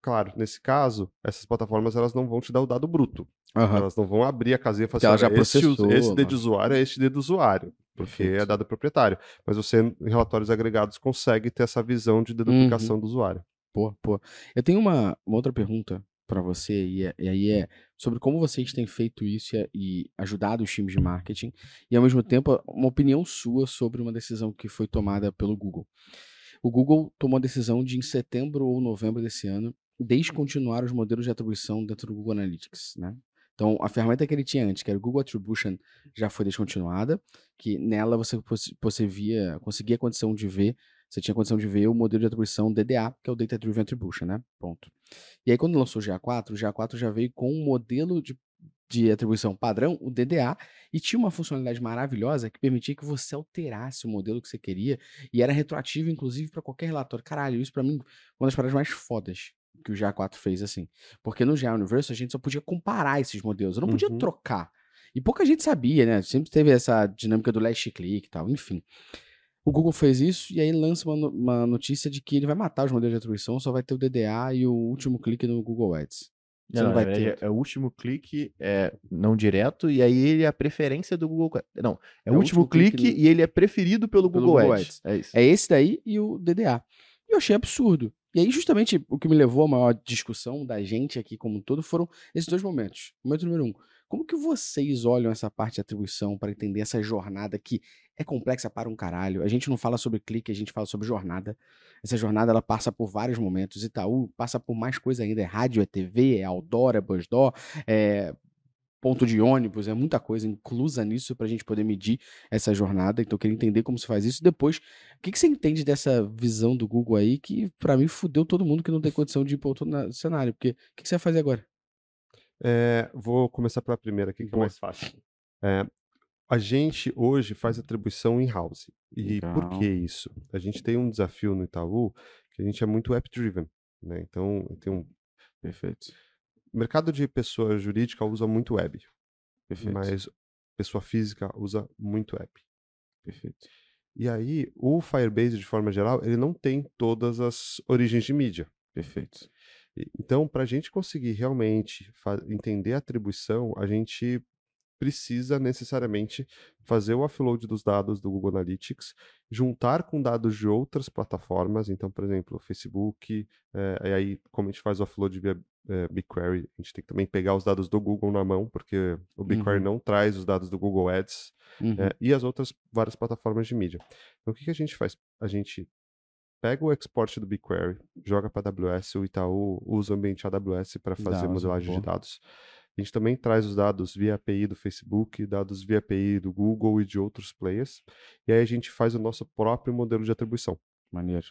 S1: Claro, nesse caso, essas plataformas elas não vão te dar o dado bruto. Elas não vão abrir a casinha e falar
S2: ela
S1: assim,
S2: já
S1: "Olha, este, us-
S2: processou,
S1: esse dedo de
S2: né?
S1: usuário é este dedo do usuário, porque é
S2: Perfeito.
S1: dado proprietário. Mas você, em relatórios agregados, consegue ter essa visão de deduplicação
S2: Uhum.
S1: do usuário.
S2: Pô, pô. Eu tenho uma, uma outra pergunta pra você, e, é- e aí é sobre como vocês têm feito isso e, e ajudado os times de marketing, e ao mesmo tempo uma opinião sua sobre uma decisão que foi tomada pelo Google. O Google tomou a decisão de, em setembro ou novembro desse ano, descontinuar os modelos de atribuição dentro do Google Analytics, né? Então, a ferramenta que ele tinha antes, que era o Google Attribution, já foi descontinuada, que nela você, você via, conseguia condição de ver você tinha condição de ver o modelo de atribuição DDA, que é o Data Driven Attribution, né? Ponto. E aí, quando lançou o GA4, o GA4 já veio com um modelo de, de atribuição padrão, o DDA, e tinha uma funcionalidade maravilhosa que permitia que você alterasse o modelo que você queria, e era retroativo, inclusive, para qualquer relatório. Caralho, isso para mim, uma das paradas mais fodas que o GA4 fez, assim. Porque no GA Universo a gente só podia comparar esses modelos, eu não podia
S1: Uhum.
S2: trocar. E pouca gente sabia, né? Sempre teve essa dinâmica do last click e tal, enfim. O Google fez isso e aí lança uma, uma notícia de que ele vai matar os modelos de atribuição, só vai ter o DDA e o último clique no Google Ads. Você não,
S3: na
S2: vai ter.
S3: É, é o último clique, é não direto, e aí ele é a preferência do Google. Não, é,
S2: É
S3: o
S2: o
S3: último,
S2: último clique
S3: clique
S2: no-
S3: e ele é preferido pelo,
S2: Pelo
S3: Google,
S2: Google
S3: Ads.
S2: Ads.
S3: É isso.
S2: É esse daí e o DDA. E eu achei absurdo. E aí, justamente, o que me levou à maior discussão da gente aqui como um todo foram esses dois momentos. Momento número um, como que vocês olham essa parte de atribuição para entender essa jornada que é complexa para um caralho? A gente não fala sobre clique, a gente fala sobre jornada. Essa jornada, ela passa por vários momentos. Itaú passa por mais coisa ainda. É rádio, é TV, é outdoor, é Busdó, é ponto de ônibus, é muita coisa inclusa nisso para a gente poder medir essa jornada. Então, eu queria entender como se faz isso. Depois, o que, que você entende dessa visão do Google aí, que para mim fudeu todo mundo que não tem condição de ir para outro cenário? Porque o que, que você vai fazer agora?
S1: É, vou começar pela primeira aqui, que é
S2: Boa.
S1: mais fácil. É, a gente hoje faz atribuição in-house. E por
S2: Legal.
S1: que isso? A gente tem um desafio no Itaú que a gente é muito app-driven. Né? Então, tem um
S2: Perfeito.
S1: Mercado de pessoa jurídica usa muito web,
S2: Perfeito.
S1: mas pessoa física usa muito app.
S2: Perfeito.
S1: E aí, o Firebase, de forma geral, ele não tem todas as origens de mídia.
S2: Perfeito.
S1: Então, para a gente conseguir realmente entender a atribuição, a gente precisa necessariamente fazer o offload dos dados do Google Analytics, juntar com dados de outras plataformas, então, por exemplo, o Facebook, eh, e aí, como a gente faz o offload via eh, BigQuery, a gente tem que também pegar os dados do Google na mão, porque o BigQuery
S2: Uhum.
S1: não traz os dados do Google Ads,
S2: Uhum.
S1: é, e as outras várias plataformas de mídia. Então, o que, que a gente faz? A gente pega o export do BigQuery, joga para AWS, o Itaú usa o ambiente AWS para fazer
S2: Dá,
S1: modelagem de dados. A gente também traz os dados via API do Facebook, dados via API do Google e de outros players. E aí a gente faz o nosso próprio modelo de atribuição.
S2: Maneiro.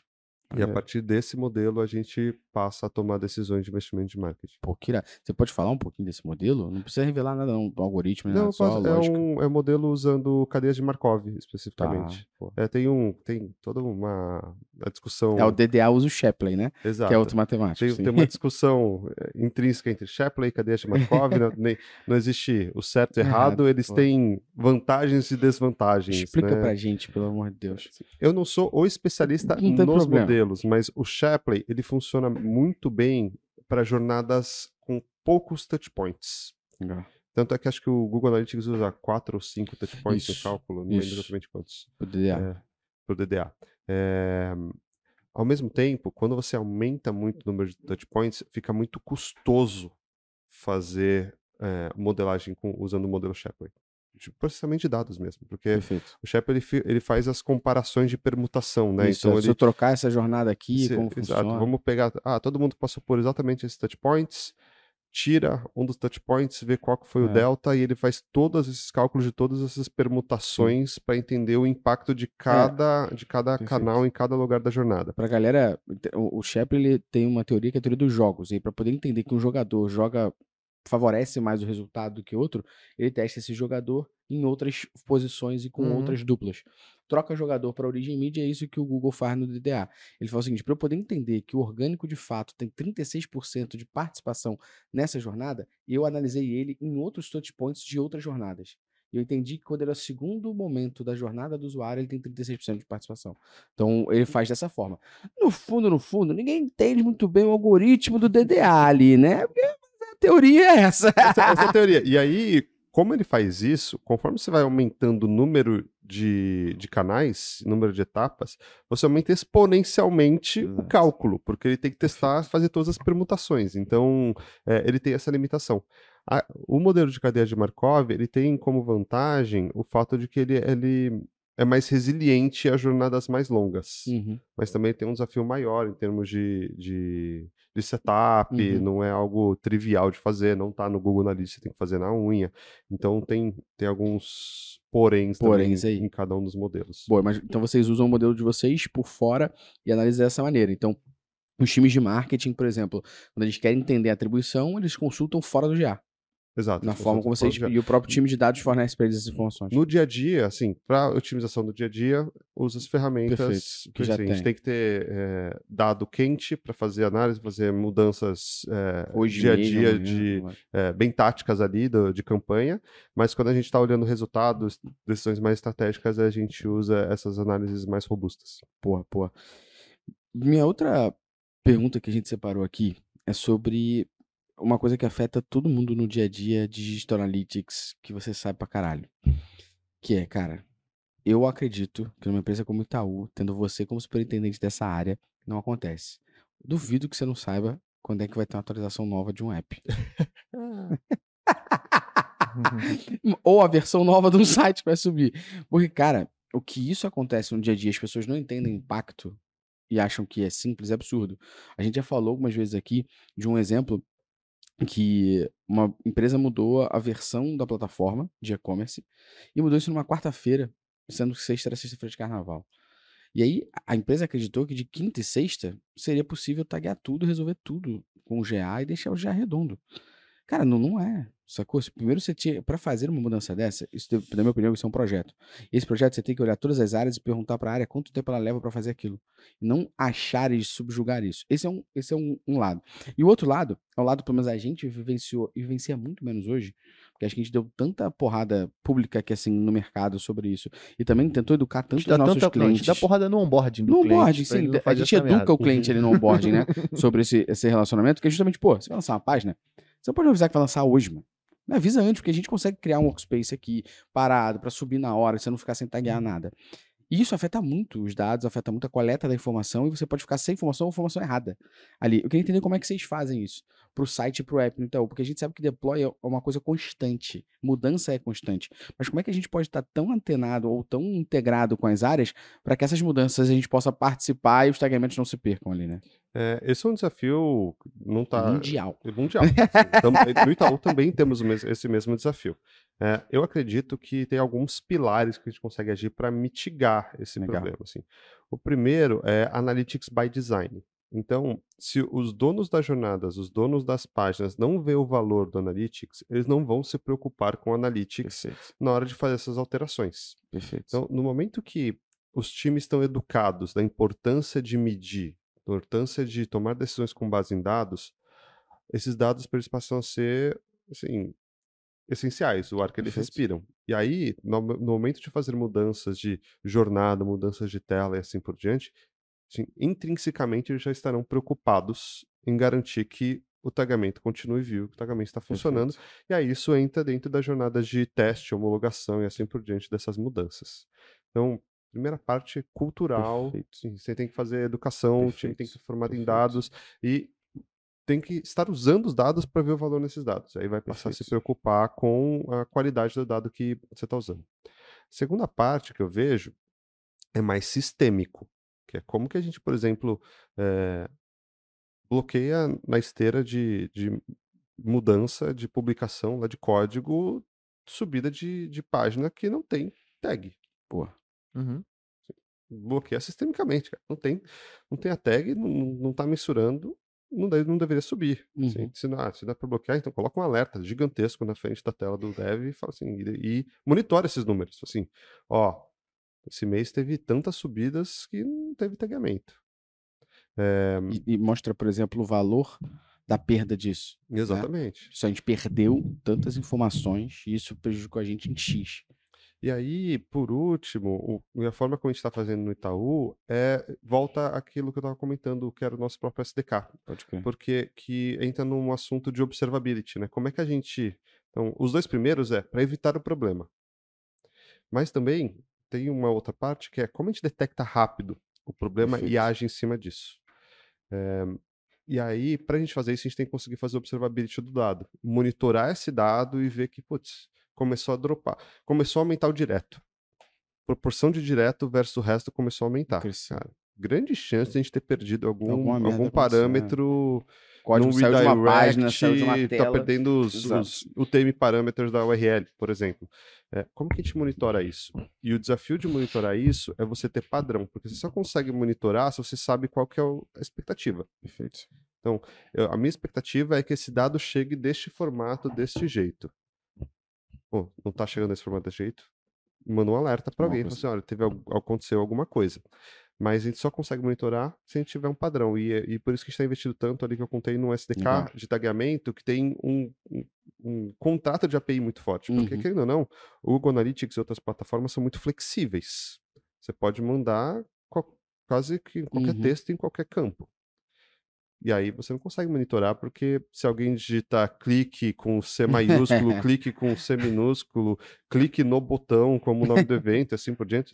S1: E a
S2: Maneiro.
S1: partir desse modelo a gente passa a tomar decisões de investimento de marketing.
S2: Pô, irado. Você pode falar um pouquinho desse modelo? Não precisa revelar nada, não. Do algoritmo, nem
S1: Não,
S2: nada, só
S1: é um, é um modelo usando cadeias de Markov,
S2: Tá.
S1: especificamente.
S2: pô.
S1: É, tem um, tem toda uma discussão
S2: É o DDA usa o Shapley, né?
S1: exata.
S2: Que é outro matemático.
S1: Tem, tem uma discussão eh, intrínseca entre Shapley e cadeia de Markov. não, nem- não existe o certo e errado,
S2: Errado,
S1: eles
S2: pô.
S1: têm vantagens e desvantagens.
S2: Explica
S1: né?
S2: pra gente, pelo amor de Deus.
S1: Eu não sou o especialista
S2: Não
S1: nos
S2: problema.
S1: Modelos, mas o Shapley ele funciona muito bem para jornadas com poucos touchpoints.
S2: Legal.
S1: Tanto é que acho que o Google Analytics usa quatro ou cinco touchpoints no cálculo, não lembro exatamente quantos.
S2: O DDA.
S1: É, pro DDA. É, ao mesmo tempo, quando você aumenta muito o número de touchpoints, fica muito custoso fazer é, modelagem com- usando o modelo Shapley. De processamento de dados mesmo, porque
S2: Perfeito.
S1: o Shapley ele, ele faz as comparações de permutação, né?
S2: Isso,
S1: então
S2: se
S1: ele
S2: eu trocar essa jornada aqui,
S1: se-
S2: como
S1: exato,
S2: funciona.
S1: vamos pegar, ah, todo mundo passou por exatamente esses touchpoints, tira um dos touchpoints, vê qual que foi o
S2: É.
S1: delta e ele faz todos esses cálculos de todas essas permutações para entender o impacto de cada, de cada
S2: É. Perfeito.
S1: canal em cada lugar da jornada.
S2: Pra galera, o o Shapley ele tem uma teoria que é a teoria dos jogos. E pra poder entender que um jogador joga favorece mais o resultado do que outro, ele testa esse jogador em outras posições e com
S1: Uhum.
S2: outras duplas. Troca jogador para origem mídia, é isso que o Google faz no DDA. Ele fala o seguinte: para eu poder entender que o orgânico de fato tem 36% de participação nessa jornada, eu analisei ele em outros touchpoints de outras jornadas. E eu entendi que quando ele é o segundo momento da jornada do usuário, ele tem 36% de participação. Então ele faz dessa forma. No fundo, no fundo, ninguém entende muito bem o algoritmo do DDA ali, né? Porque teoria é essa.
S1: Essa, essa é a teoria. E aí, como ele faz isso, conforme você vai aumentando o número de, de canais, número de etapas, você aumenta exponencialmente o
S2: Exato.
S1: cálculo, porque ele tem que testar, fazer todas as permutações. Então, é, ele tem essa limitação. A- o modelo de cadeia de Markov, ele tem como vantagem o fato de que ele, ele é mais resiliente a jornadas mais longas
S2: Uhum.
S1: mas também tem um desafio maior em termos de, de, de setup,
S2: Uhum.
S1: não é algo trivial de fazer, não tá no Google Analytics, você tem que fazer na unha. Então tem, tem alguns poréns,
S2: Poréns
S1: também
S2: aí.
S1: em cada um dos modelos.
S2: Boa, mas então vocês usam o modelo de vocês por fora e analisam dessa maneira. Então, os times de marketing, por exemplo, quando eles querem entender a atribuição, eles consultam fora do GA.
S1: Exato.
S2: Na
S1: eles
S2: forma como vocês. E o próprio time de dados fornece para eles essas informações.
S1: No dia a dia, assim, para otimização do dia a dia, usa as ferramentas.
S2: Perfeito, que
S1: assim,
S2: já
S1: a gente
S2: tem.
S1: tem que ter é, dado quente para fazer análise, fazer mudanças é,
S2: Hoje
S1: dia a
S2: mesmo,
S1: dia
S2: amanhã,
S1: de, é, bem táticas ali do- de campanha, mas quando a gente está olhando resultados, decisões mais estratégicas, a gente usa essas análises mais robustas.
S2: Porra, porra. Minha outra pergunta que a gente separou aqui é sobre uma coisa que afeta todo mundo no dia a dia de Digital Analytics, que você sabe pra caralho. Que é, cara, eu acredito que numa empresa como Itaú, tendo você como superintendente dessa área, não acontece. Duvido que você não saiba quando é que vai ter uma atualização nova de um app. Ou a versão nova de um site que vai subir. Porque, cara, o que isso acontece no dia a dia, as pessoas não entendem o impacto e acham que é simples, é absurdo. A gente já falou algumas vezes aqui de um exemplo que uma empresa mudou a versão da plataforma de e-commerce e mudou isso numa quarta-feira, sendo que sexta era sexta-feira de carnaval. E aí a empresa acreditou que de quinta e sexta seria possível taguear tudo, resolver tudo com o GA e deixar o GA redondo. Cara, não, não é. Sacou? Primeiro você tinha. Pra fazer uma mudança dessa, isso, na minha opinião, isso é um projeto. Esse projeto você tem que olhar todas as áreas e perguntar pra área quanto tempo ela leva pra fazer aquilo. E não achar e subjugar isso. Esse é, um, esse é um, um lado. E o outro lado, é o lado, pelo menos a gente vivenciou e vivencia muito menos hoje, Porque acho que a gente deu tanta porrada pública que assim no mercado sobre isso. E também tentou educar
S3: A
S2: tanto os nossos
S3: tanta não, a
S2: clientes.
S3: gente dá porrada no onboarding do
S2: No
S3: cliente.
S2: onboarding, sim. A gente educa
S3: merda.
S2: o cliente ali no onboarding, né? Sobre esse, esse relacionamento, que é justamente, pô, você vai lançar uma página, você não pode avisar que vai lançar hoje, mano. Me avisa antes, porque a gente consegue criar um workspace aqui parado pra subir na hora, você não ficar sem taguear nada. E isso afeta muito os dados, afeta muito a coleta da informação e você pode ficar sem informação ou informação errada ali. Eu queria entender como é que vocês fazem isso pro site e pro app no Itaú, porque a gente sabe que deploy é uma coisa constante, mudança é constante. Mas como é que a gente pode estar tão antenado ou tão integrado com as áreas para que essas mudanças a gente possa participar e os tagueamentos não se percam ali, né?
S1: É, esse é um desafio não tá
S2: Mundial.
S1: é mundial. assim. Tam- no Itaú também temos esse mesmo desafio. É, eu acredito que tem alguns pilares que a gente consegue agir para mitigar esse
S2: Legal.
S1: problema. Assim. O primeiro é Analytics by Design. Então, se os donos das jornadas, os donos das páginas não vê o valor do Analytics, eles não vão se preocupar com o Analytics
S2: Perfeito.
S1: na hora de fazer essas alterações.
S2: Perfeito.
S1: Então, no momento que os times estão educados da importância de medir, importância de tomar decisões com base em dados, esses dados para eles passam a ser, assim, essenciais, o ar que eles
S2: Perfeito.
S1: respiram. E aí, no, no momento de fazer mudanças de jornada, mudanças de tela e assim por diante, assim, intrinsecamente eles já estarão preocupados em garantir que o tagamento continue vivo, que o tagamento está funcionando, e aí isso entra dentro das jornadas de teste, homologação e assim por diante dessas mudanças. Então, primeira parte cultural,
S2: Perfeito.
S1: sim, você tem que fazer educação, o time tem que
S2: Perfeito,
S1: ser formado em
S2: perfeito.
S1: dados e tem que estar usando os dados para ver o valor nesses dados. Aí vai passar a se
S2: Perfeito.
S1: preocupar com a qualidade do dado que você está usando. Segunda parte que eu vejo é mais sistêmico, que é como que a gente, por exemplo, eh, bloqueia na esteira de, de mudança de publicação lá de código, subida de, de página que não tem tag.
S2: Pô,
S3: Uhum.
S1: Bloqueia sistemicamente, cara. Não tem, não tem a tag, não, não tá mensurando, não, deve, não deveria subir. assim.
S2: Uhum.
S1: se, não, ah, se dá para bloquear, então coloca um alerta gigantesco na frente da tela do dev e fala assim, e, e monitora esses números. Assim, ó, esse mês teve tantas subidas que não teve tagamento. É,
S2: e, e mostra, por exemplo, o valor da perda disso.
S1: exatamente.
S2: Se a gente perdeu tantas informações e isso prejudicou a gente em X.
S1: E aí, por último, o- a forma como a gente está fazendo no Itaú é volta àquilo que eu estava comentando, que era o nosso próprio SDK. Porque que entra num assunto de observability, né? Como é que a gente. Então, os dois primeiros é para evitar o problema. Mas também tem uma outra parte que é como a gente detecta rápido o problema e
S2: Perfeito.
S1: age em cima disso. É, e aí, para a gente fazer isso, a gente tem que conseguir fazer observability do dado, monitorar esse dado e ver que, putz, começou a dropar, começou a aumentar o direto. Proporção de direto versus o resto começou a aumentar. Cara, grande chance de a gente ter perdido algum, algum
S2: né?
S1: parâmetro
S2: O código saiu de uma página,
S1: redirect,
S2: saiu de uma tela.
S1: Tá perdendo os, os UTM parâmetros da URL, por exemplo. É, como que a gente monitora isso? E o desafio de monitorar isso é você ter padrão, porque você só consegue monitorar se você sabe qual que é a expectativa.
S2: Perfeito.
S1: Eu- a minha expectativa é que esse dado chegue deste formato, deste jeito. Pô, não tá chegando desse formato desse jeito? Manda um alerta para alguém, assim, olha, teve, aconteceu alguma coisa. Mas a gente só consegue monitorar se a gente tiver um padrão. E, é- e por isso que a gente está investindo tanto ali que eu contei no SDK
S2: Legal.
S1: de tagueamento, que tem um, um, um contrato de API muito forte. Porque,
S2: Uhum.
S1: querendo ou não, o Google Analytics e outras plataformas são muito flexíveis. Você pode mandar qual- quase que qualquer
S2: Uhum.
S1: texto em qualquer campo. E aí você não consegue monitorar, porque se alguém digitar clique com C maiúsculo, clique com C minúsculo, clique no botão como o nome do evento, assim por diante,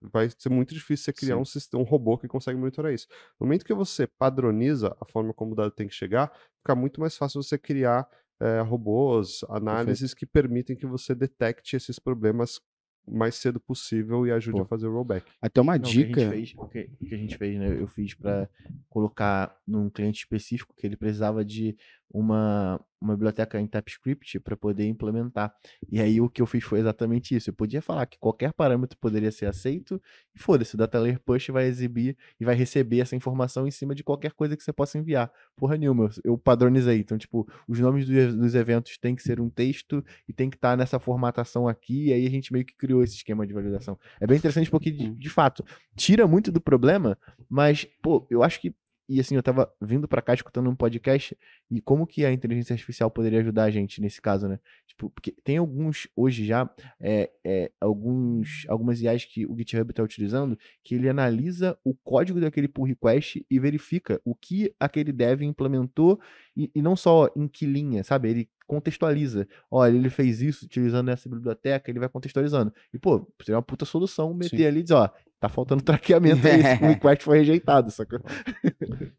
S1: vai ser muito difícil você criar
S2: Sim.
S1: um, sistema, um robô que consegue monitorar isso. No momento que você padroniza a forma como o dado tem que chegar, fica muito mais fácil você criar eh, robôs, análises que permitem que você detecte esses problemas mais cedo possível e ajude
S2: Pô.
S1: a fazer o rollback.
S2: Até uma
S3: Não, o que a
S2: dica.
S3: gente fez- O que, o que a gente fez, né? Eu fiz para colocar num cliente específico que ele precisava de uma, uma biblioteca em TypeScript para poder implementar. E aí o que eu fiz foi exatamente isso. Eu podia falar que qualquer parâmetro poderia ser aceito e foda-se, o data layer push vai exibir e vai receber essa informação em cima de qualquer coisa que você possa enviar. Porra nenhuma, eu- padronizei. Então, tipo, os nomes do- dos eventos tem que ser um texto e tem que estar nessa formatação aqui. E aí a gente meio que criou esse esquema de validação. É bem interessante porque, de, de fato, tira muito do problema, mas, pô, eu acho que e, assim, eu tava vindo pra cá escutando um podcast e como que a inteligência artificial poderia ajudar a gente nesse caso, né? Tipo, porque tem alguns, hoje já, é, é, alguns, algumas IAs que o GitHub tá utilizando que ele analisa o código daquele pull request e verifica o que aquele dev implementou e, e não só em que linha, sabe? Ele contextualiza. Olha, ele fez isso utilizando essa biblioteca, ele vai contextualizando. E, pô, seria uma puta solução meter
S2: Sim.
S3: ali e dizer, ó, tá faltando traqueamento aí, pull request foi rejeitado, sacou?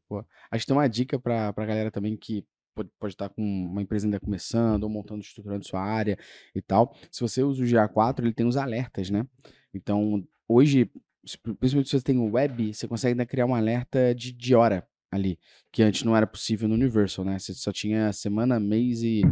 S2: Pô, acho que tem uma dica pra, pra galera também que pode, pode estar com uma empresa ainda começando ou montando, estruturando sua área e tal. Se você usa o GA4, ele tem os alertas, né? Então, hoje, principalmente se você tem o web, você consegue ainda criar um alerta de, de hora ali, que antes não era possível no Universal, né? Você só tinha semana, mês e,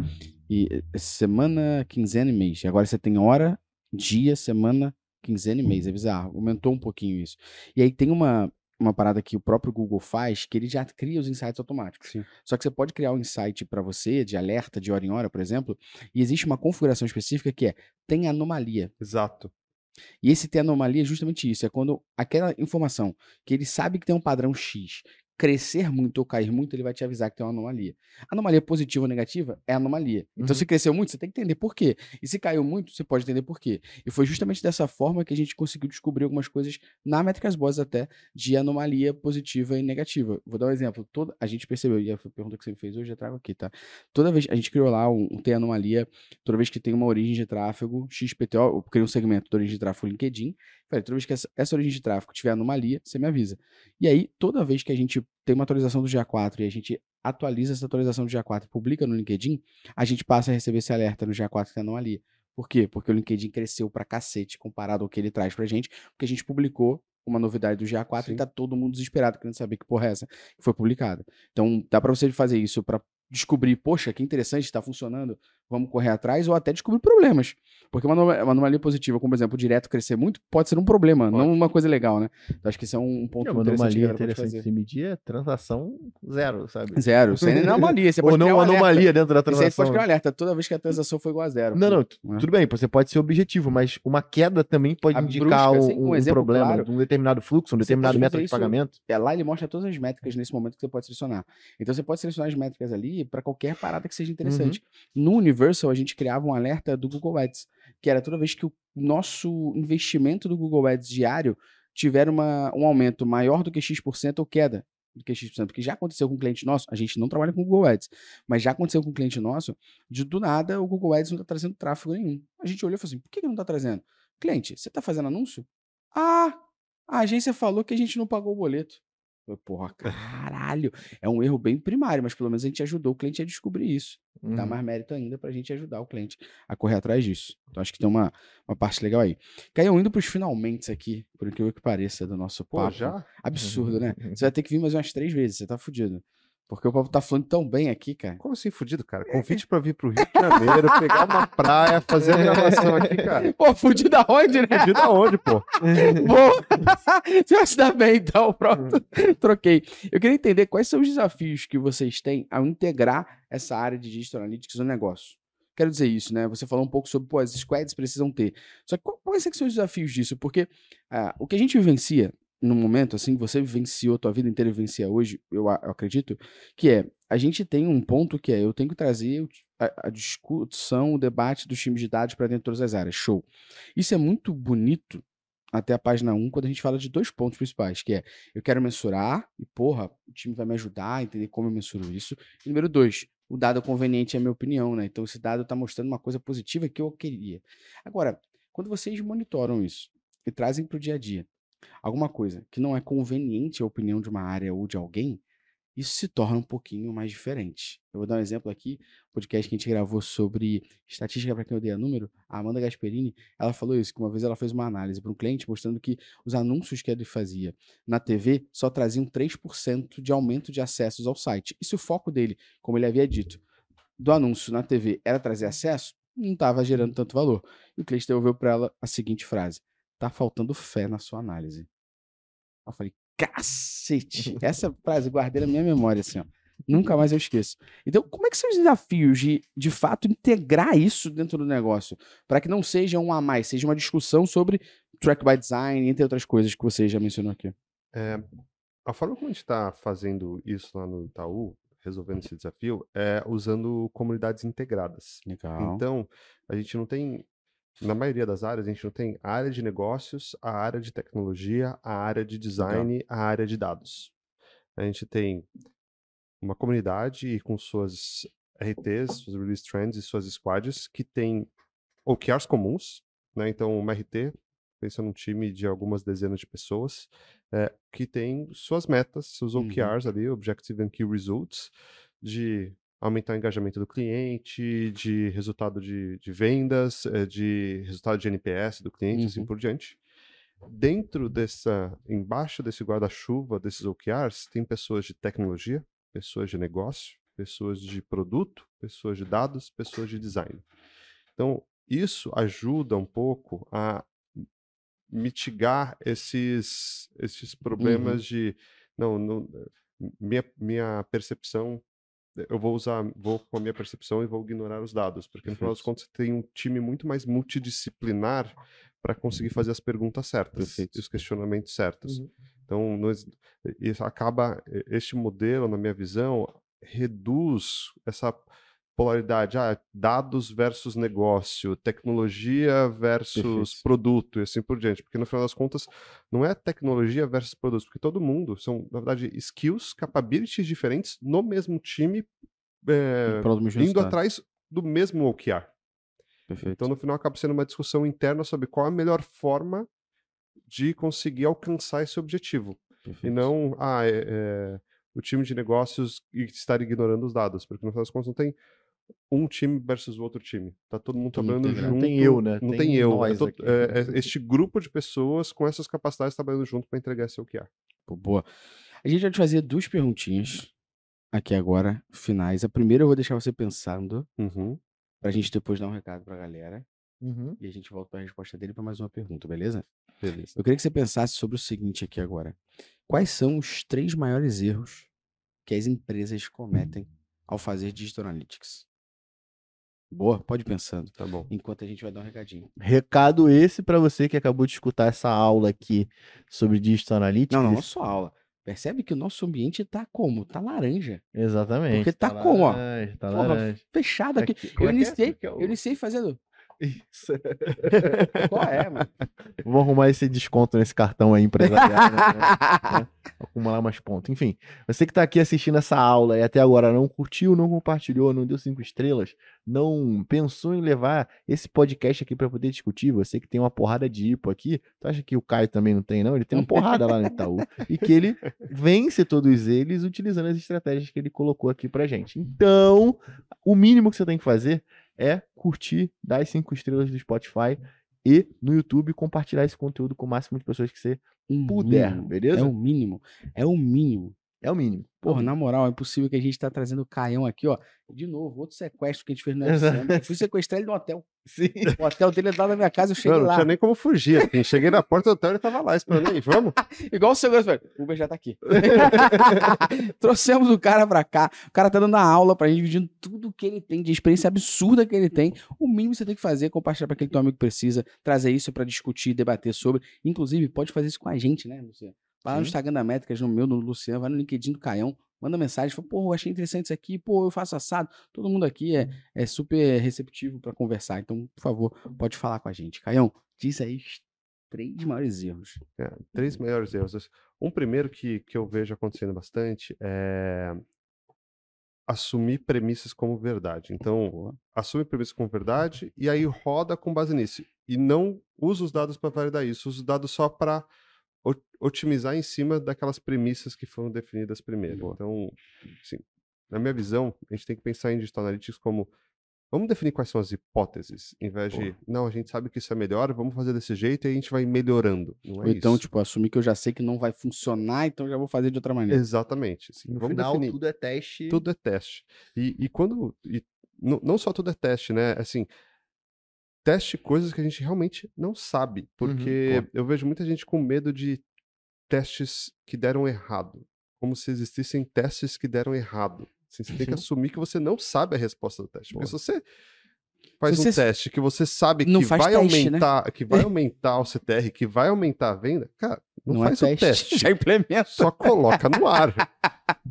S2: e semana, quinzena e mês. Agora você tem hora, dia, semana, quinzena e mês. É bizarro. Aumentou um pouquinho isso. E aí tem uma, uma parada que o próprio Google faz, que ele já cria os insights automáticos.
S1: Sim.
S2: Só que você pode criar um insight para você, de alerta de hora em hora, por exemplo, e existe uma configuração específica que é tem anomalia.
S1: Exato.
S2: E esse ter anomalia é justamente isso, é quando aquela informação que ele sabe que tem um padrão X crescer muito ou cair muito, ele vai te avisar que tem uma anomalia. Anomalia positiva ou negativa é anomalia. Então,
S3: Uhum.
S2: se cresceu muito, você tem que entender por quê. E se caiu muito, você pode entender por quê. E foi justamente dessa forma que a gente conseguiu descobrir algumas coisas na Métricas Boss até de anomalia positiva e negativa. Vou dar um exemplo. Toda, a gente percebeu, e a pergunta que você me fez hoje, eu trago aqui, tá? Toda vez, a gente criou lá um, um tem anomalia, toda vez que tem uma origem de tráfego, XPTO, eu criei um segmento de origem de tráfego LinkedIn, falei, toda vez que essa, essa origem de tráfego tiver anomalia, você me avisa. E aí, toda vez que a gente tem uma atualização do GA4 e a gente atualiza essa atualização do GA4 e publica no LinkedIn, a gente passa a receber esse alerta no GA4 que tem anomalia. Por quê? Porque o LinkedIn cresceu pra cacete comparado ao que ele traz pra gente, porque a gente publicou uma novidade do GA4
S1: Sim.
S2: e tá todo mundo desesperado querendo saber que porra é essa que foi publicada. Então, dá pra você fazer isso pra descobrir, poxa, que interessante, está funcionando, vamos correr atrás, ou até descobrir problemas. Porque uma, uma anomalia positiva, como por exemplo, o direto crescer muito, pode ser um problema,
S1: Pode.
S2: não uma coisa legal, né? Então, acho que esse é um ponto
S3: É, uma
S2: interessante que a
S3: anomalia interessante de se medir é transação zero, sabe?
S2: Zero, sem nem anomalia. Você
S3: Ou não
S2: um
S3: uma
S2: alerta.
S3: anomalia dentro da
S2: Isso aí
S3: transação.
S2: pode criar um alerta toda vez que a transação foi igual a zero.
S3: Não, não, tu-
S2: Né?
S3: tudo bem, você pode ser objetivo, mas uma queda também pode
S2: A
S3: indicar
S2: brusca,
S3: um,
S2: assim, um
S3: um
S2: exemplo
S3: problema,
S2: claro.
S3: um determinado fluxo, um determinado método de
S2: isso-
S3: pagamento.
S2: É, lá ele mostra todas as métricas nesse momento que você pode selecionar. Então você pode selecionar as métricas ali para qualquer parada que seja interessante.
S3: Uhum.
S2: No Universal, a gente criava um alerta do Google Ads, que era toda vez que o nosso investimento do Google Ads diário tiver uma, um aumento maior do que X% ou queda do que X%, porque já aconteceu com um cliente nosso, a gente não trabalha com Google Ads, mas já aconteceu com um cliente nosso, de do nada o Google Ads não está trazendo tráfego nenhum. A gente olhou e falou assim, por que, que não está trazendo? Cliente, você está fazendo anúncio? Ah, a agência falou que a gente não pagou o boleto. Eu, Porra, caralho. É um erro bem primário, mas pelo menos a gente ajudou o cliente a descobrir isso. Dá
S3: Uhum.
S2: mais mérito ainda pra gente ajudar o cliente a correr atrás disso. Então acho que tem uma, uma parte legal aí. Caiu indo pros finalmente aqui, por incrível que pareça, do nosso
S1: Pô,
S2: papo.
S1: já?
S2: Absurdo, né? Você vai ter que vir mais umas três vezes, você tá fudido. Porque o papo tá falando tão bem aqui, cara.
S1: Como assim, fudido, cara? Convite pra vir pro Rio de Janeiro, pegar uma praia, fazer a gravação aqui, cara.
S2: Pô, fudido aonde, né?
S1: Fudido aonde, pô?
S2: Boa! Você vai se dar bem, então, pronto. Troquei. Eu queria entender quais são os desafios que vocês têm ao integrar essa área de Digital Analytics no negócio. Quero dizer isso, né? Você falou um pouco sobre, pô, as squads precisam ter. Só que quais é que são os desafios disso? Porque ah, o que a gente vivencia no momento, assim, você vivenciou, tua vida inteira vivencia hoje, eu, eu acredito, que é, a gente tem um ponto que é, eu tenho que trazer a, a discussão, o debate dos times de dados para dentro de todas as áreas. Show. Isso é muito bonito até a página 1, quando a gente fala de dois pontos principais, que é eu quero mensurar, e porra, o time vai me ajudar a entender como eu mensuro isso. E número dois, o dado conveniente é a minha opinião, né? Então esse dado está mostrando uma coisa positiva que eu queria. Agora, quando vocês monitoram isso e trazem para o dia a dia alguma coisa que não é conveniente à opinião de uma área ou de alguém, isso se torna um pouquinho mais diferente. Eu vou dar um exemplo aqui, podcast que a gente gravou sobre estatística para quem odeia número, a Amanda Gasperini, ela falou isso, que uma vez ela fez uma análise para um cliente mostrando que os anúncios que ele fazia na TV só traziam 3% de aumento de acessos ao site. E se o foco dele, como ele havia dito, do anúncio na TV era trazer acesso, não estava gerando tanto valor. E o cliente devolveu para ela a seguinte frase: tá faltando fé na sua análise. Eu falei, cacete! Essa frase guardei na minha memória, assim, ó. Nunca mais eu esqueço. Então, como é que são os desafios de, de fato, integrar isso dentro do negócio? Para que não seja um a mais, seja uma discussão sobre track by design, entre outras coisas que você já mencionou aqui.
S1: a forma como a gente está fazendo isso lá no Itaú, resolvendo esse desafio, é usando comunidades integradas.
S2: Legal.
S1: Então, a gente não tem, na maioria das áreas, a gente não tem a área de negócios, a área de tecnologia, a área de design, a área de dados. A gente tem uma comunidade com suas RTs, suas release trends e suas squads que tem OKRs comuns, né? Então, uma RT, pensa num time de algumas dezenas de pessoas, eh, que tem suas metas, seus
S2: Uhum.
S1: OKRs ali, Objective and Key Results, de aumentar o engajamento do cliente, de resultado de, de vendas, eh, de resultado de NPS do cliente, assim
S2: Uhum.
S1: por diante. Dentro dessa, embaixo desse guarda-chuva desses OKRs, tem pessoas de tecnologia, pessoas de negócio, pessoas de produto, pessoas de dados, pessoas de design. Então, isso ajuda um pouco a mitigar esses, esses problemas de não, não minha, minha percepção eu vou usar vou com a minha percepção e vou ignorar os dados porque no final das contas você tem um time muito mais multidisciplinar para conseguir fazer as perguntas certas
S2: Perfeito.
S1: e os questionamentos certos
S2: Uhum.
S1: então nós, isso acaba este modelo na minha visão reduz essa polaridade, ah, dados versus negócio, tecnologia versus
S2: Perfeito.
S1: produto e assim por diante, porque no final das contas não é tecnologia versus produto, porque todo mundo são, na verdade, skills, capabilities diferentes no mesmo time,
S2: mesmo
S1: indo atrás do mesmo OKR.
S2: Perfeito.
S1: Então, no final, acaba sendo uma discussão interna sobre qual a melhor forma de conseguir alcançar esse objetivo. E
S2: Perfeito.
S1: não, ah, é, é, o time de negócios e estar ignorando os dados, porque no final das contas não tem um time versus o outro time. Tá todo mundo
S2: Todo
S1: trabalhando junto.
S3: Não tem eu, né?
S1: Não
S3: Tem
S1: tem, eu. é to-
S3: aqui.
S1: é- é este grupo de pessoas com essas capacidades trabalhando junto para entregar esse OKR.
S2: Pô, boa. A gente vai te fazer duas perguntinhas aqui agora, finais. A primeira eu vou deixar você pensando,
S1: Uhum.
S2: pra gente depois dar um recado pra galera.
S3: Uhum.
S2: E a gente volta pra resposta dele pra mais uma pergunta, beleza?
S1: Beleza.
S2: Eu queria que você pensasse sobre o seguinte aqui agora. Quais são os três maiores erros que as empresas cometem ao fazer Digital Analytics? Boa, pode ir pensando.
S1: Tá bom.
S2: Enquanto a gente vai dar um recadinho.
S3: Recado esse para você que acabou de escutar essa aula aqui sobre Digital Analytics.
S2: Não, não, não só aula. Percebe que o nosso ambiente tá como? Tá laranja.
S3: Exatamente.
S2: Porque tá como, ó?
S3: laranja, Tá
S2: Porra,
S3: laranja.
S2: Fechado aqui.
S3: Aqui- como
S2: Eu
S3: é que é?
S2: iniciei,
S3: é o-
S2: eu iniciei fazendo.
S3: Isso.
S2: Qual é, mano?
S3: Vou arrumar esse desconto nesse cartão aí empresarial. né? Acumular mais pontos. Enfim, você que tá aqui assistindo essa aula e até agora não curtiu, não compartilhou, não deu cinco estrelas, não pensou em levar esse podcast aqui para poder discutir, você que tem uma porrada de IPO aqui, tu acha que o Caio também não tem, não? Ele tem uma porrada lá no Itaú. E que ele vence todos eles utilizando as estratégias que ele colocou aqui pra gente. Então, o mínimo que você tem que fazer é curtir, dar as cinco estrelas do Spotify e no YouTube compartilhar esse conteúdo com o máximo de pessoas que você
S2: Um
S3: puder,
S2: mínimo.
S3: beleza?
S2: É o mínimo. É o mínimo.
S3: É o mínimo.
S2: Porra, na moral, é impossível que a gente tá trazendo o Caião aqui, ó. De novo, outro sequestro que a gente fez no
S3: Exato.
S2: FCM. Eu fui sequestrar ele no hotel.
S3: Sim.
S2: O hotel dele é lá na minha casa, eu cheguei
S1: Não, não
S2: lá.
S1: tinha nem como fugir. assim, Cheguei na porta do hotel e ele tava lá esperando aí. Vamos?
S2: Igual o segurança, velho. O Uber já tá aqui. Trouxemos o cara pra cá. O cara tá dando a aula pra gente, dividindo tudo que ele tem, de experiência absurda que ele tem. O mínimo que você tem que fazer é compartilhar pra aquele teu amigo precisa, trazer isso pra discutir, debater sobre. Inclusive, pode fazer isso com a gente, né, Luciano? Vai lá no. Instagram da Métricas, no meu, no Luciano, vai no LinkedIn do Caião, manda mensagem, fala, pô, eu achei interessante isso aqui, pô, eu faço assado. Todo mundo aqui é, é super receptivo pra conversar. Então, por favor, pode falar com a gente. Caião, diz aí três maiores erros.
S1: É, três maiores erros. Um primeiro que, que eu vejo acontecendo bastante é assumir premissas como verdade. Então,
S2: Boa.
S1: assume premissas como verdade e aí roda com base nisso. E não usa os dados para validar isso, usa os dados só para otimizar em cima daquelas premissas que foram definidas primeiro.
S2: Boa.
S1: Então, assim, na minha visão, a gente tem que pensar em Digital Analytics como vamos definir quais são as hipóteses, em vez de,
S2: Boa.
S1: não, a gente sabe que isso é melhor, vamos fazer desse jeito e a gente vai melhorando. Não
S2: Ou
S1: é
S2: então,
S1: isso.
S2: tipo, assumir que eu já sei que não vai funcionar, então já vou fazer de outra maneira.
S1: Exatamente. assim,
S3: No
S1: vamos
S3: final,
S1: definir.
S3: tudo é teste.
S1: Tudo é teste. E, e quando. e não, não só tudo é teste, né? Assim, teste coisas que a gente realmente não sabe. Porque eu vejo muita gente com medo de testes que deram errado. Como se existissem testes que deram errado. Assim, você tem que
S2: Uhum.
S1: assumir que você não sabe a resposta do teste. Porque se você faz
S2: Se
S1: um
S2: você
S1: teste que você sabe
S2: não
S1: que
S2: faz
S1: vai
S2: teste, né?
S1: aumentar, que vai aumentar o CTR, que vai aumentar a venda, cara, Não,
S2: Não,
S1: faz
S2: é
S1: o teste.
S2: Já implementa.
S1: Só coloca no ar.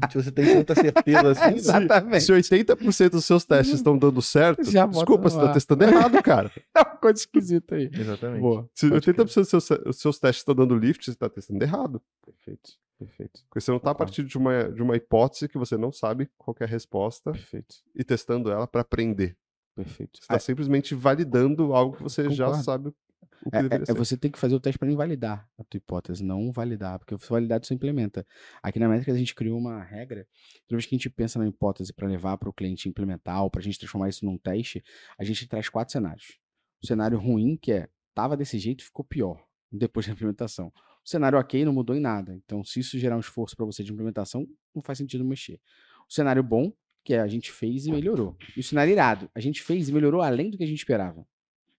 S3: Se você tem tanta certeza assim, né?
S2: Exatamente.
S1: Se 80% dos seus testes estão dando certo,
S2: Já
S1: desculpa, você tá
S2: ar.
S1: testando errado, cara.
S2: É uma coisa esquisita aí.
S3: Exatamente.
S2: Boa.
S1: Se
S2: Pode crer.
S1: 80% dos seus, dos seus testes estão dando lift, você tá testando errado.
S2: Perfeito. Perfeito.
S1: Porque você não tá a partir de uma, de uma hipótese que você não sabe qual que é a resposta
S2: Perfeito.
S1: e testando ela para aprender.
S2: Perfeito.
S1: Você tá simplesmente validando algo que você já
S2: Concordo.
S1: sabe o que
S2: É,
S1: deveria
S2: é-
S1: ser.
S2: é você tem que fazer o teste para invalidar a tua hipótese, não validar, porque se validar você implementa. Aqui na métrica a gente criou uma regra, toda vez que a gente pensa na hipótese para levar para o cliente implementar ou para a gente transformar isso num teste, a gente traz quatro cenários. O cenário ruim, que é, tava desse jeito, ficou pior depois da implementação. O cenário ok não mudou em nada. Então, se isso gerar um esforço para você de implementação, não faz sentido mexer. O cenário bom, que é a gente fez e melhorou. E o cenário irado, a gente fez e melhorou além do que a gente esperava.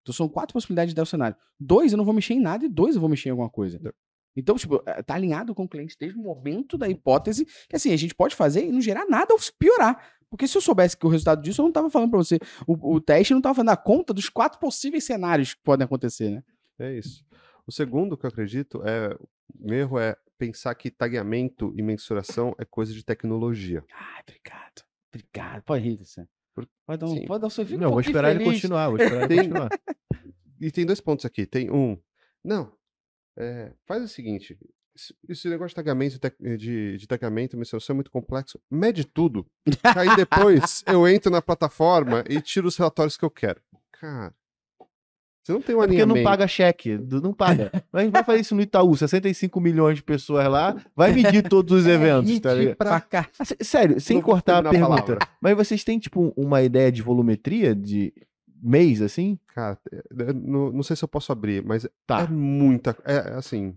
S2: Então são quatro possibilidades de dar o cenário. Dois eu não vou mexer em nada e dois eu vou mexer em alguma coisa.
S1: É.
S2: Então, tipo, eh, tá alinhado com o cliente desde o momento da hipótese, que assim, a gente pode fazer e não gerar nada ou piorar. Porque se eu soubesse que o resultado disso, eu não tava falando pra você. O, o teste não tava fazendo a conta dos quatro possíveis cenários que podem acontecer, né?
S1: É isso. O segundo que eu acredito é. O erro é pensar que tagueamento e mensuração é coisa de tecnologia.
S2: Ai, obrigado. Obrigado. Pode rir.
S1: Por-
S2: Pode dar um,
S1: Sim.
S2: pode dar um sorriso.
S3: Não, vou esperar ele continuar, vou esperar ele continuar.
S1: E tem dois pontos aqui. Tem um. Não. é, faz o seguinte. esse- negócio de tagamento, de, de tagamento mensuração é muito complexo. Mede tudo. Aí depois eu entro na plataforma e tiro os relatórios que eu quero. Cara. Você não tem um
S3: É porque não paga cheque, não paga. Mas a gente vai fazer isso no Itaú, 65 milhões de pessoas lá, vai medir todos os eventos, tá ligado?
S2: Pra cá.
S3: Ah, sé- Sério, sem
S1: Não
S3: cortar a pergunta,
S1: palavra.
S3: mas vocês têm, tipo, uma ideia de volumetria de mês, assim?
S1: Cara, é, eu não, não sei se eu posso abrir, mas
S3: Tá.
S1: é muita. É assim.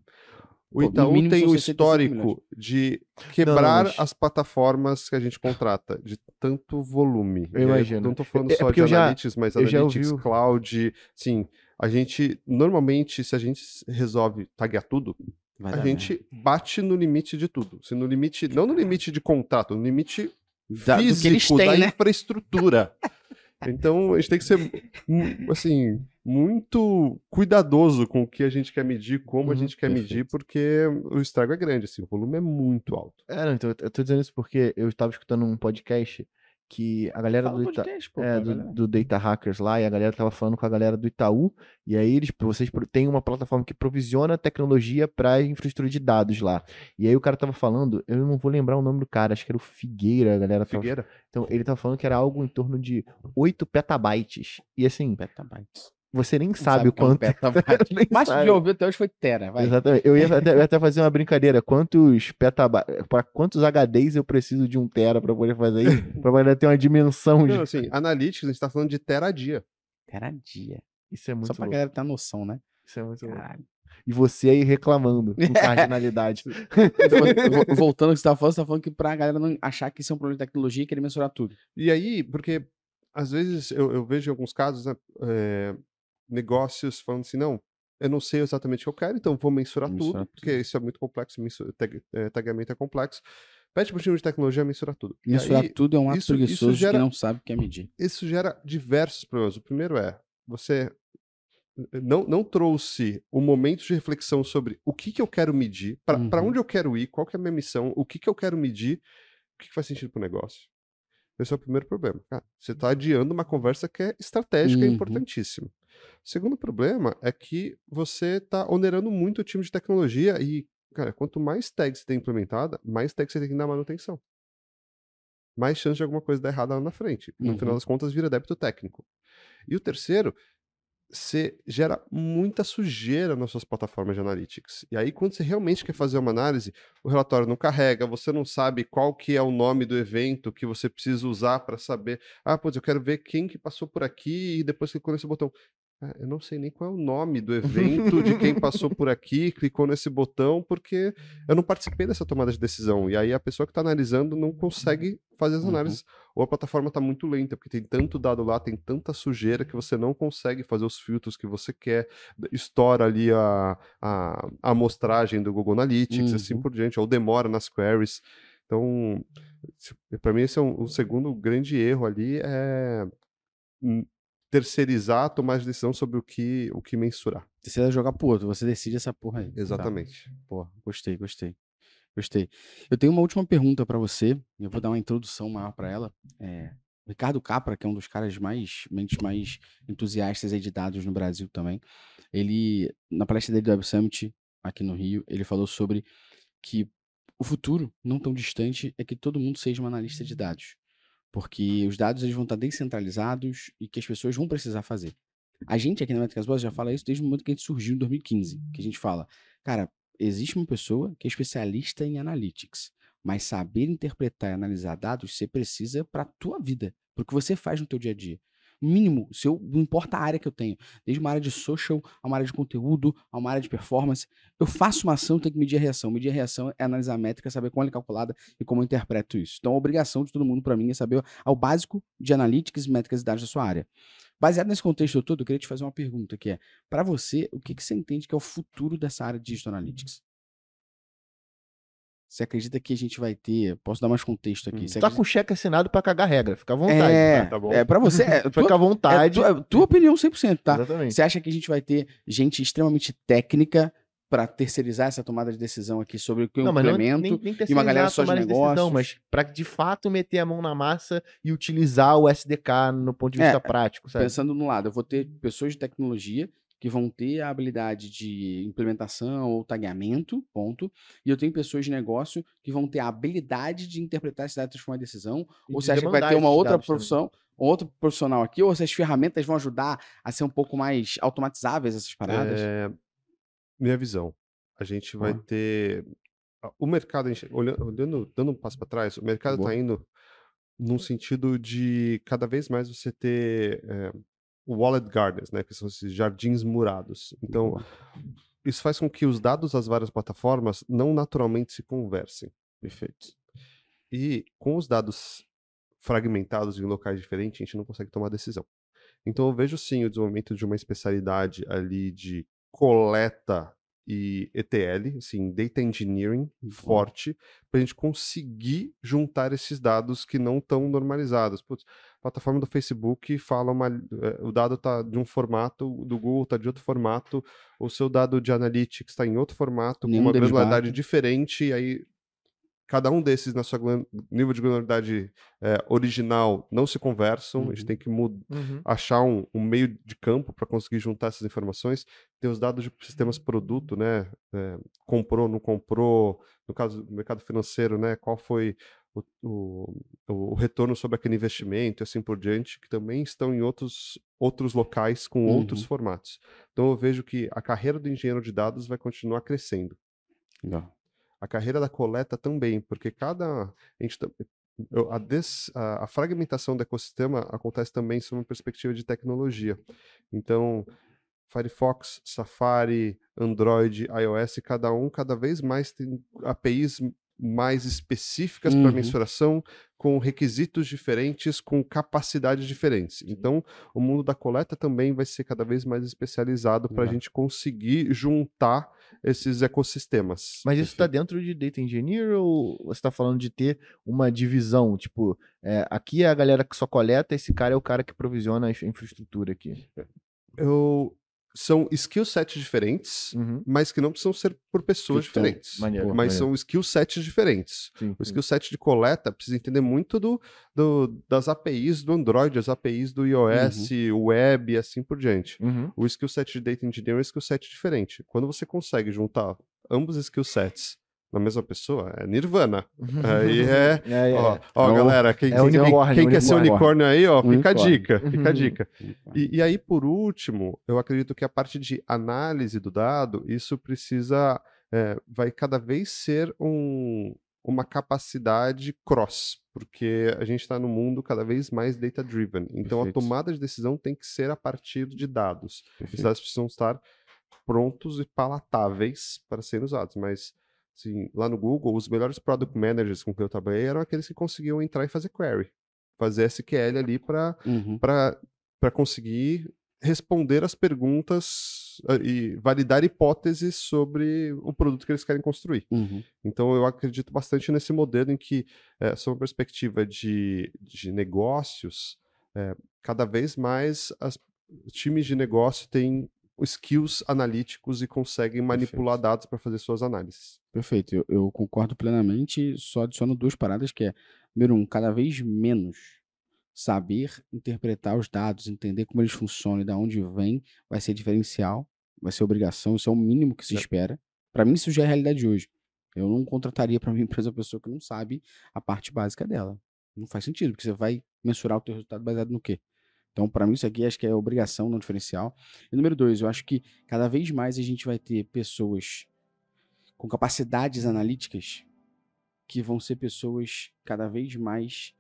S1: O
S2: Pô,
S1: Itaú
S2: mínimo
S1: tem o
S2: 65
S1: histórico de quebrar
S3: mas-
S1: as plataformas que a gente contrata, de tanto volume.
S3: Eu
S1: E aí
S3: imagino.
S1: Não tô falando
S3: É
S1: só
S3: porque
S1: de
S3: eu já-
S1: Analytics, mas
S3: eu
S1: Analytics,
S3: ouvi
S1: Cloud. Sim, a gente, normalmente, se a gente resolve taguear tudo,
S2: Vai
S1: a gente bate no limite de tudo. Se no limite, não no limite de contrato, no limite
S2: Da-
S1: físico
S2: têm,
S1: da
S2: né?
S1: infraestrutura. Então, a gente tem que ser, hum, assim, muito cuidadoso com o que a gente quer medir, como a
S3: Uhum,
S1: gente quer medir,
S2: perfeito.
S1: porque o estrago é grande, assim, o volume é muito alto.
S3: É, não, então, eu tô dizendo isso porque eu estava escutando um podcast que a galera do, Ita...
S2: pô,
S3: é, do,
S2: galera.
S3: do Data Hackers lá, e a galera tava falando com a galera do Itaú, e aí eles, vocês têm uma plataforma que provisiona tecnologia para infraestrutura de dados lá. E aí o cara tava falando, eu não vou lembrar o nome do cara, acho que era o Figueira, a galera tava...
S1: Figueira?
S3: Então ele tava falando que era algo em torno de 8 petabytes. E assim,
S2: Petabytes.
S3: Você nem
S2: Não
S3: sabe o
S2: que é um
S3: quanto.
S2: petabyte.
S3: Nem
S2: O máximo
S3: sabe.
S2: que eu ouvi até hoje foi tera, vai.
S3: Exatamente. Eu ia até, eu ia até fazer uma brincadeira. Quantos petabytes, para quantos HDs eu preciso de um tera para poder fazer isso? Para poder ter uma dimensão de.
S1: Não, assim, Analytics, a gente tá falando de tera a dia.
S2: Tera dia.
S3: Isso é muito
S2: Só pra
S3: louco.
S2: galera ter noção, né?
S3: Isso é muito louco.
S2: Caralho.
S3: E você aí reclamando com cardinalidade.
S2: Vo- Voltando ao que você tava falando, você tava falando que pra galera não achar que isso é um problema de tecnologia e querer mensurar tudo.
S1: E aí, porque às vezes eu, eu vejo em alguns casos né, é, negócios falando assim, não, eu não sei exatamente o que eu quero, então vou mensurar,
S2: Mensurar
S1: tudo, porque isso é muito complexo, tag, é, tagamento é complexo. Pede pro time de tecnologia mensurar tudo. E
S2: Mensurar
S1: aí,
S2: tudo é um ato
S1: isso- isso
S2: preguiçoso
S1: gera-
S2: que não sabe o que é medir.
S1: isso gera diversos problemas. O primeiro é, você não, não trouxe o momento de reflexão sobre o que, que eu quero medir, para
S2: Uhum.
S1: onde eu quero ir, qual que é a minha missão, o que, que eu quero medir, o que, que faz sentido pro negócio. Esse é o primeiro problema. Cara, você está adiando uma conversa que é estratégica e
S2: Uhum.
S1: importantíssima. O segundo problema é que você está onerando muito o time de tecnologia e, cara, quanto mais tags você tem implementada, mais tags você tem que dar manutenção. Mais chance de alguma coisa dar errada lá na frente. No
S2: Uhum.
S1: final das contas, vira débito técnico. E o terceiro, você gera muita sujeira nas suas plataformas de analytics. E aí, quando você realmente quer fazer uma análise, o relatório não carrega, você não sabe qual que é o nome do evento que você precisa usar para saber. Ah, pois eu quero ver quem que passou por aqui e depois clicou nesse botão. Ah, Eu não sei nem qual é o nome do evento, de quem passou por aqui, clicou nesse botão, porque eu não participei dessa tomada de decisão. E aí a pessoa que está analisando não consegue fazer as
S2: Uhum.
S1: análises. Ou a plataforma está muito lenta, porque tem tanto dado lá, tem tanta sujeira que você não consegue fazer os filtros que você quer, estoura ali a, a, a amostragem do Google Analytics, assim
S2: Uhum.
S1: por diante, ou demora nas queries. Então, para mim, esse é um, o segundo grande erro ali, é hum, terceirizar, tomar decisão sobre o que, o que mensurar.
S2: Você vai jogar pro outro, você decide essa porra aí. Tá.
S1: Exatamente.
S2: Pô, gostei, gostei. Gostei. Eu tenho uma última pergunta pra você, eu vou dar uma introdução maior pra ela. É, o Ricardo Capra, que é um dos caras mais, mentes mais entusiastas aí de dados no Brasil também, ele, na palestra dele do Web Summit, aqui no Rio, ele falou sobre que o futuro, não tão distante, é que todo mundo seja um analista de dados. Porque os dados eles vão estar descentralizados e que as pessoas vão precisar fazer. A gente aqui na Métricas Boas já fala isso desde o momento que a gente surgiu em 2015, que a gente fala, cara, existe uma pessoa que é especialista em analytics, mas saber interpretar e analisar dados você precisa para a tua vida, para o que você faz no teu dia a dia. Mínimo, se eu, não importa a área que eu tenho, desde uma área de social, a uma área de conteúdo, a uma área de performance, eu faço uma ação, tenho que medir a reação. Medir a reação é analisar a métrica, saber como ela é calculada e como eu interpreto isso. Então, a obrigação de todo mundo para mim é saber o básico de analytics, métricas e dados da sua área. Baseado nesse contexto todo, eu queria te fazer uma pergunta, que é, para você, o que, que você entende que é o futuro dessa área de Digital Analytics? Você acredita que a gente vai ter. Posso dar mais contexto aqui?
S1: Hum.
S2: Você
S3: Tá
S2: acredita-
S3: com cheque assinado pra cagar regra. Fica à vontade.
S2: É,
S1: tá bom.
S2: é para você. É, tua,
S3: Fica à
S2: é
S3: vontade.
S2: tua, tua opinião 100%, tá?
S3: Exatamente.
S2: Você acha que a gente vai ter gente extremamente técnica para terceirizar essa tomada de decisão aqui sobre o que eu
S3: Não, mas não,
S2: implemento?
S3: nem, nem
S2: e uma galera só de negócios.
S3: mas pra de fato meter a mão na massa e utilizar o SDK no ponto de
S2: É,
S3: vista prático, sabe?
S2: Pensando no lado, eu vou ter pessoas de tecnologia que vão ter a habilidade de implementação ou tagueamento, ponto. E eu tenho pessoas de negócio que vão ter a habilidade de interpretar esses dados e transformar em decisão.
S3: E
S2: ou
S3: de
S2: você acha que vai ter uma outra
S3: dados também.
S2: profissão, outro profissional aqui, ou essas ferramentas vão ajudar a ser um pouco mais automatizáveis essas paradas?
S1: É, minha visão. A gente vai
S2: Ah.
S1: ter. O mercado, olhando, dando um passo para trás, o mercado está indo num sentido de cada vez mais você ter é, wallet gardens, né? Que são esses jardins murados. Então, isso faz com que os dados das várias plataformas não naturalmente se conversem.
S2: Perfeito.
S1: E com os dados fragmentados em locais diferentes, a gente não consegue tomar decisão. Então eu vejo sim o desenvolvimento de uma especialidade ali de coleta e ETL, assim, data engineering forte, para a gente conseguir juntar esses dados que não estão normalizados. Putz, a plataforma do Facebook fala uma, eh, o dado está de um formato, o do Google está de outro formato, o seu dado de analytics está em outro formato, com
S2: Nenhum
S1: uma
S2: deles
S1: granularidade diferente, e aí cada um desses na sua nível de granularidade eh, original não se conversam, a gente
S2: Uhum.
S1: tem que
S3: Uhum.
S1: achar um, um meio de campo para conseguir juntar essas informações. Tem os dados de sistemas produto, né? É, comprou, não comprou. No caso do mercado financeiro, né? Qual foi o, o, o retorno sobre aquele investimento e assim por diante, que também estão em outros, outros locais com outros
S2: Uhum.
S1: formatos. Então eu vejo que a carreira do engenheiro de dados vai continuar crescendo.
S2: Legal.
S1: A carreira da coleta também, porque cada. A, gente, a, des- a- a fragmentação do ecossistema acontece também sob uma perspectiva de tecnologia. Então, Firefox, Safari, Android, iOS, cada um cada vez mais tem APIs mais específicas para
S2: Uhum.
S1: mensuração, com requisitos diferentes, com capacidades diferentes. Então, o mundo da coleta também vai ser cada vez mais especializado para a gente conseguir juntar esses ecossistemas.
S3: Mas isso está dentro de Data Engineer ou você está falando de ter uma divisão? Tipo, é, aqui é a galera que só coleta, esse cara é o cara que provisiona a infra- infraestrutura aqui.
S1: eu são skill sets diferentes,
S3: Uhum.
S1: mas que não precisam ser por pessoas
S2: Então,
S1: diferentes.
S3: maneiro,
S1: mas
S3: maneiro.
S1: são skill sets diferentes.
S3: Sim,
S1: O skill set de coleta precisa entender muito do, do- das APIs do Android, as APIs do iOS, o web e assim por diante.
S3: Uhum.
S1: O skill set de data engineering é um skill set diferente. Quando você consegue juntar ambos os skill sets na mesma pessoa, é nirvana. Aí é.
S3: É, é.
S1: Ó, ó,
S2: É o-
S1: galera, quem,
S3: é
S1: quem-
S3: unicórnio,
S1: quem quer ser
S2: unicórnio.
S1: unicórnio aí, ó, fica a
S2: Unicórnio.
S1: dica, fica a
S3: Uhum.
S1: dica. E, e aí, por último, eu acredito que a parte de análise do dado, isso precisa, é, vai cada vez ser um- uma capacidade cross, porque a gente está num mundo cada vez mais data-driven. Então,
S2: Perfeito.
S1: a tomada de decisão tem que ser a partir de dados. Os
S2: Perfeito.
S1: dados precisam estar prontos e palatáveis para serem usados, mas assim, lá no Google, os melhores product managers com que eu trabalhei eram aqueles que conseguiam entrar e fazer query, fazer SQL ali para
S2: Uhum.
S1: para conseguir responder as perguntas ah, e validar hipóteses sobre o produto que eles querem construir.
S2: Uhum.
S1: Então eu acredito bastante nesse modelo em que, eh, sob uma perspectiva de, de negócios, é, cada vez mais as, os times de negócio têm skills analíticos e conseguem manipular dados para fazer suas análises.
S2: Perfeito, eu, eu concordo plenamente, só adiciono duas paradas que é, número um, cada vez menos saber interpretar os dados, entender como eles funcionam e de onde vem, vai ser diferencial, vai ser obrigação, isso é o mínimo que se
S1: É.
S2: espera. Para mim isso já é a realidade de hoje. Eu não contrataria para minha empresa uma pessoa que não sabe a parte básica dela. Não faz sentido, porque você vai mensurar o teu resultado baseado no quê? Então, para mim, isso aqui acho que é obrigação, não diferencial. E número dois, eu acho que cada vez mais a gente vai ter pessoas com capacidades analíticas que vão ser pessoas cada vez mais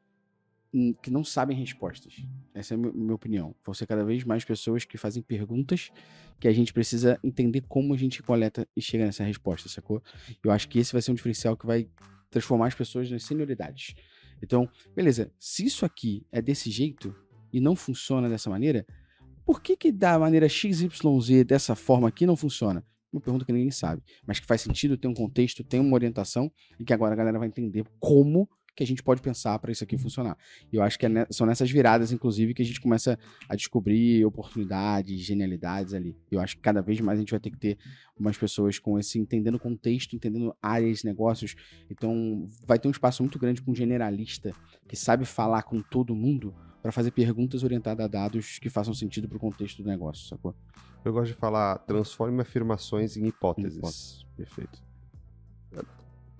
S2: que não sabem respostas. Essa é a mi- minha opinião. Vão ser cada vez mais pessoas que fazem perguntas que a gente precisa entender como a gente coleta e chega nessa resposta, sacou? Eu acho que esse vai ser um diferencial que vai transformar as pessoas nas senioridades. Então, beleza, se isso aqui é desse jeito e não funciona dessa maneira, por que que da maneira XYZ dessa forma aqui não funciona? Uma pergunta que ninguém sabe, mas que faz sentido, tem um contexto, tem uma orientação e que agora a galera vai entender como que a gente pode pensar para isso aqui funcionar. E eu acho que é ne- são nessas viradas, inclusive, que a gente começa a descobrir oportunidades, genialidades ali. Eu acho que cada vez mais a gente vai ter que ter umas pessoas com esse entendendo contexto, entendendo áreas, negócios. Então, vai ter um espaço muito grande para um generalista que sabe falar com todo mundo para fazer perguntas orientadas a dados que façam sentido para o contexto do negócio, sacou?
S1: Eu gosto de falar, transforme afirmações em hipóteses.
S2: Hipóteses. Perfeito.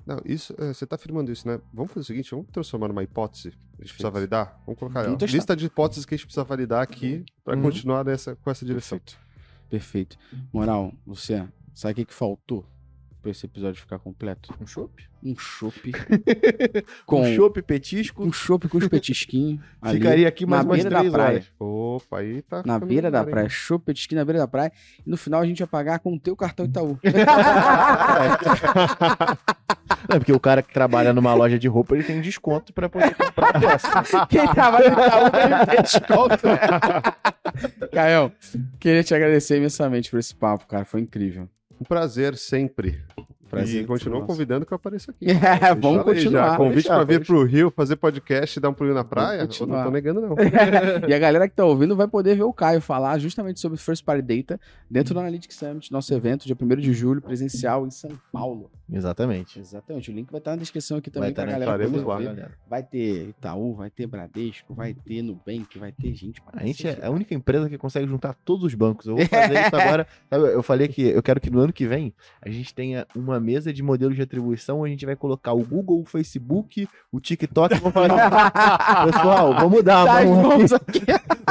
S1: Não, isso, é, você tá afirmando isso, né? Vamos fazer o seguinte, vamos transformar numa hipótese. A gente precisa validar? Vamos colocar
S2: Vamos testar.
S1: lista de hipóteses que a gente precisa validar aqui para
S3: Uhum.
S1: continuar nessa, com essa direção.
S2: Perfeito. Perfeito. Moral, Luciano, sabe o que, que faltou para esse episódio ficar completo?
S3: Um chopp?
S2: Um chopp com
S3: Um chopp petisco.
S2: um chopp com os petisquinhos
S3: Ficaria aqui mais
S2: na
S3: umas
S2: beira da
S3: três
S2: praia.
S3: horas.
S1: Opa, aí tá.
S2: Na beira da praia, chopp petisquinho na beira da praia. E no final a gente vai pagar com o teu cartão Itaú.
S3: Não, porque o cara que trabalha numa loja de roupa, ele tem desconto pra poder comprar peça.
S2: Quem trabalha no Itaú deve ter desconto. né? Caio, queria te agradecer imensamente por esse papo, cara. Foi incrível.
S1: Um prazer sempre.
S2: Prazer
S1: e continua
S2: nosso.
S1: convidando que eu apareça aqui.
S2: É, vamos
S1: aí já,
S2: continuar.
S1: Convite pra vir
S3: pode
S1: pro Rio fazer podcast e dar um pulinho na praia? Eu não
S2: continuar.
S1: tô negando, não.
S2: e a galera que tá ouvindo vai poder ver o Caio falar justamente sobre First Party Data dentro do Analytics Summit, nosso evento, dia 1 de julho, presencial em São Paulo.
S3: Exatamente.
S2: Exatamente, o link vai estar na descrição aqui também
S3: estar na
S2: galera poder
S1: lá.
S2: ver. Vai ter Itaú, vai ter Bradesco, vai ter Nubank, vai ter gente
S3: A gente é a única empresa que consegue juntar todos os bancos. Eu vou fazer isso agora. Sabe, eu falei que eu quero que no ano que vem a gente tenha uma mesa de modelos de atribuição a gente vai colocar o Google, o Facebook, o TikTok. Vamos falar, pessoal, vamos dar,
S2: Tá,
S3: vamos,
S2: vamos aqui.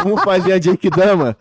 S3: vamos fazer a Jake Dama.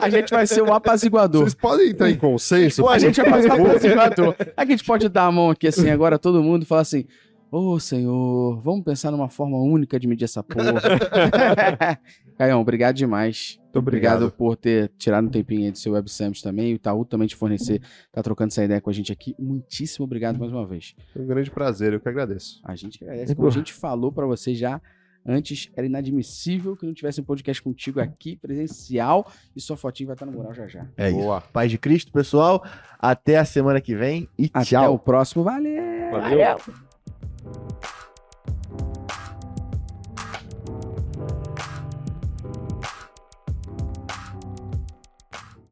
S2: A gente vai ser o apaziguador.
S1: Vocês podem entrar em consenso?
S3: Pô,
S2: A gente vai fazer o apaziguador. A gente pode dar a mão aqui assim agora, todo mundo, e falar assim: Ô senhor, vamos pensar numa forma única de medir essa porra. Caião, obrigado demais.
S1: Muito obrigado.
S2: por ter tirado um tempinho aí do seu Web Summit também. E o Itaú também te fornecer, tá trocando essa ideia com a gente aqui. Muitíssimo obrigado mais uma vez.
S1: É um grande prazer, eu que agradeço.
S2: A gente que agradece. Como a gente falou pra você já antes, era inadmissível que não tivesse um podcast contigo aqui, presencial, e sua fotinha vai estar no mural já já.
S3: É isso.
S1: Boa.
S3: Paz de Cristo, pessoal. Até a semana que vem e
S2: Até
S3: tchau.
S2: o próximo. Valeu!
S1: Valeu.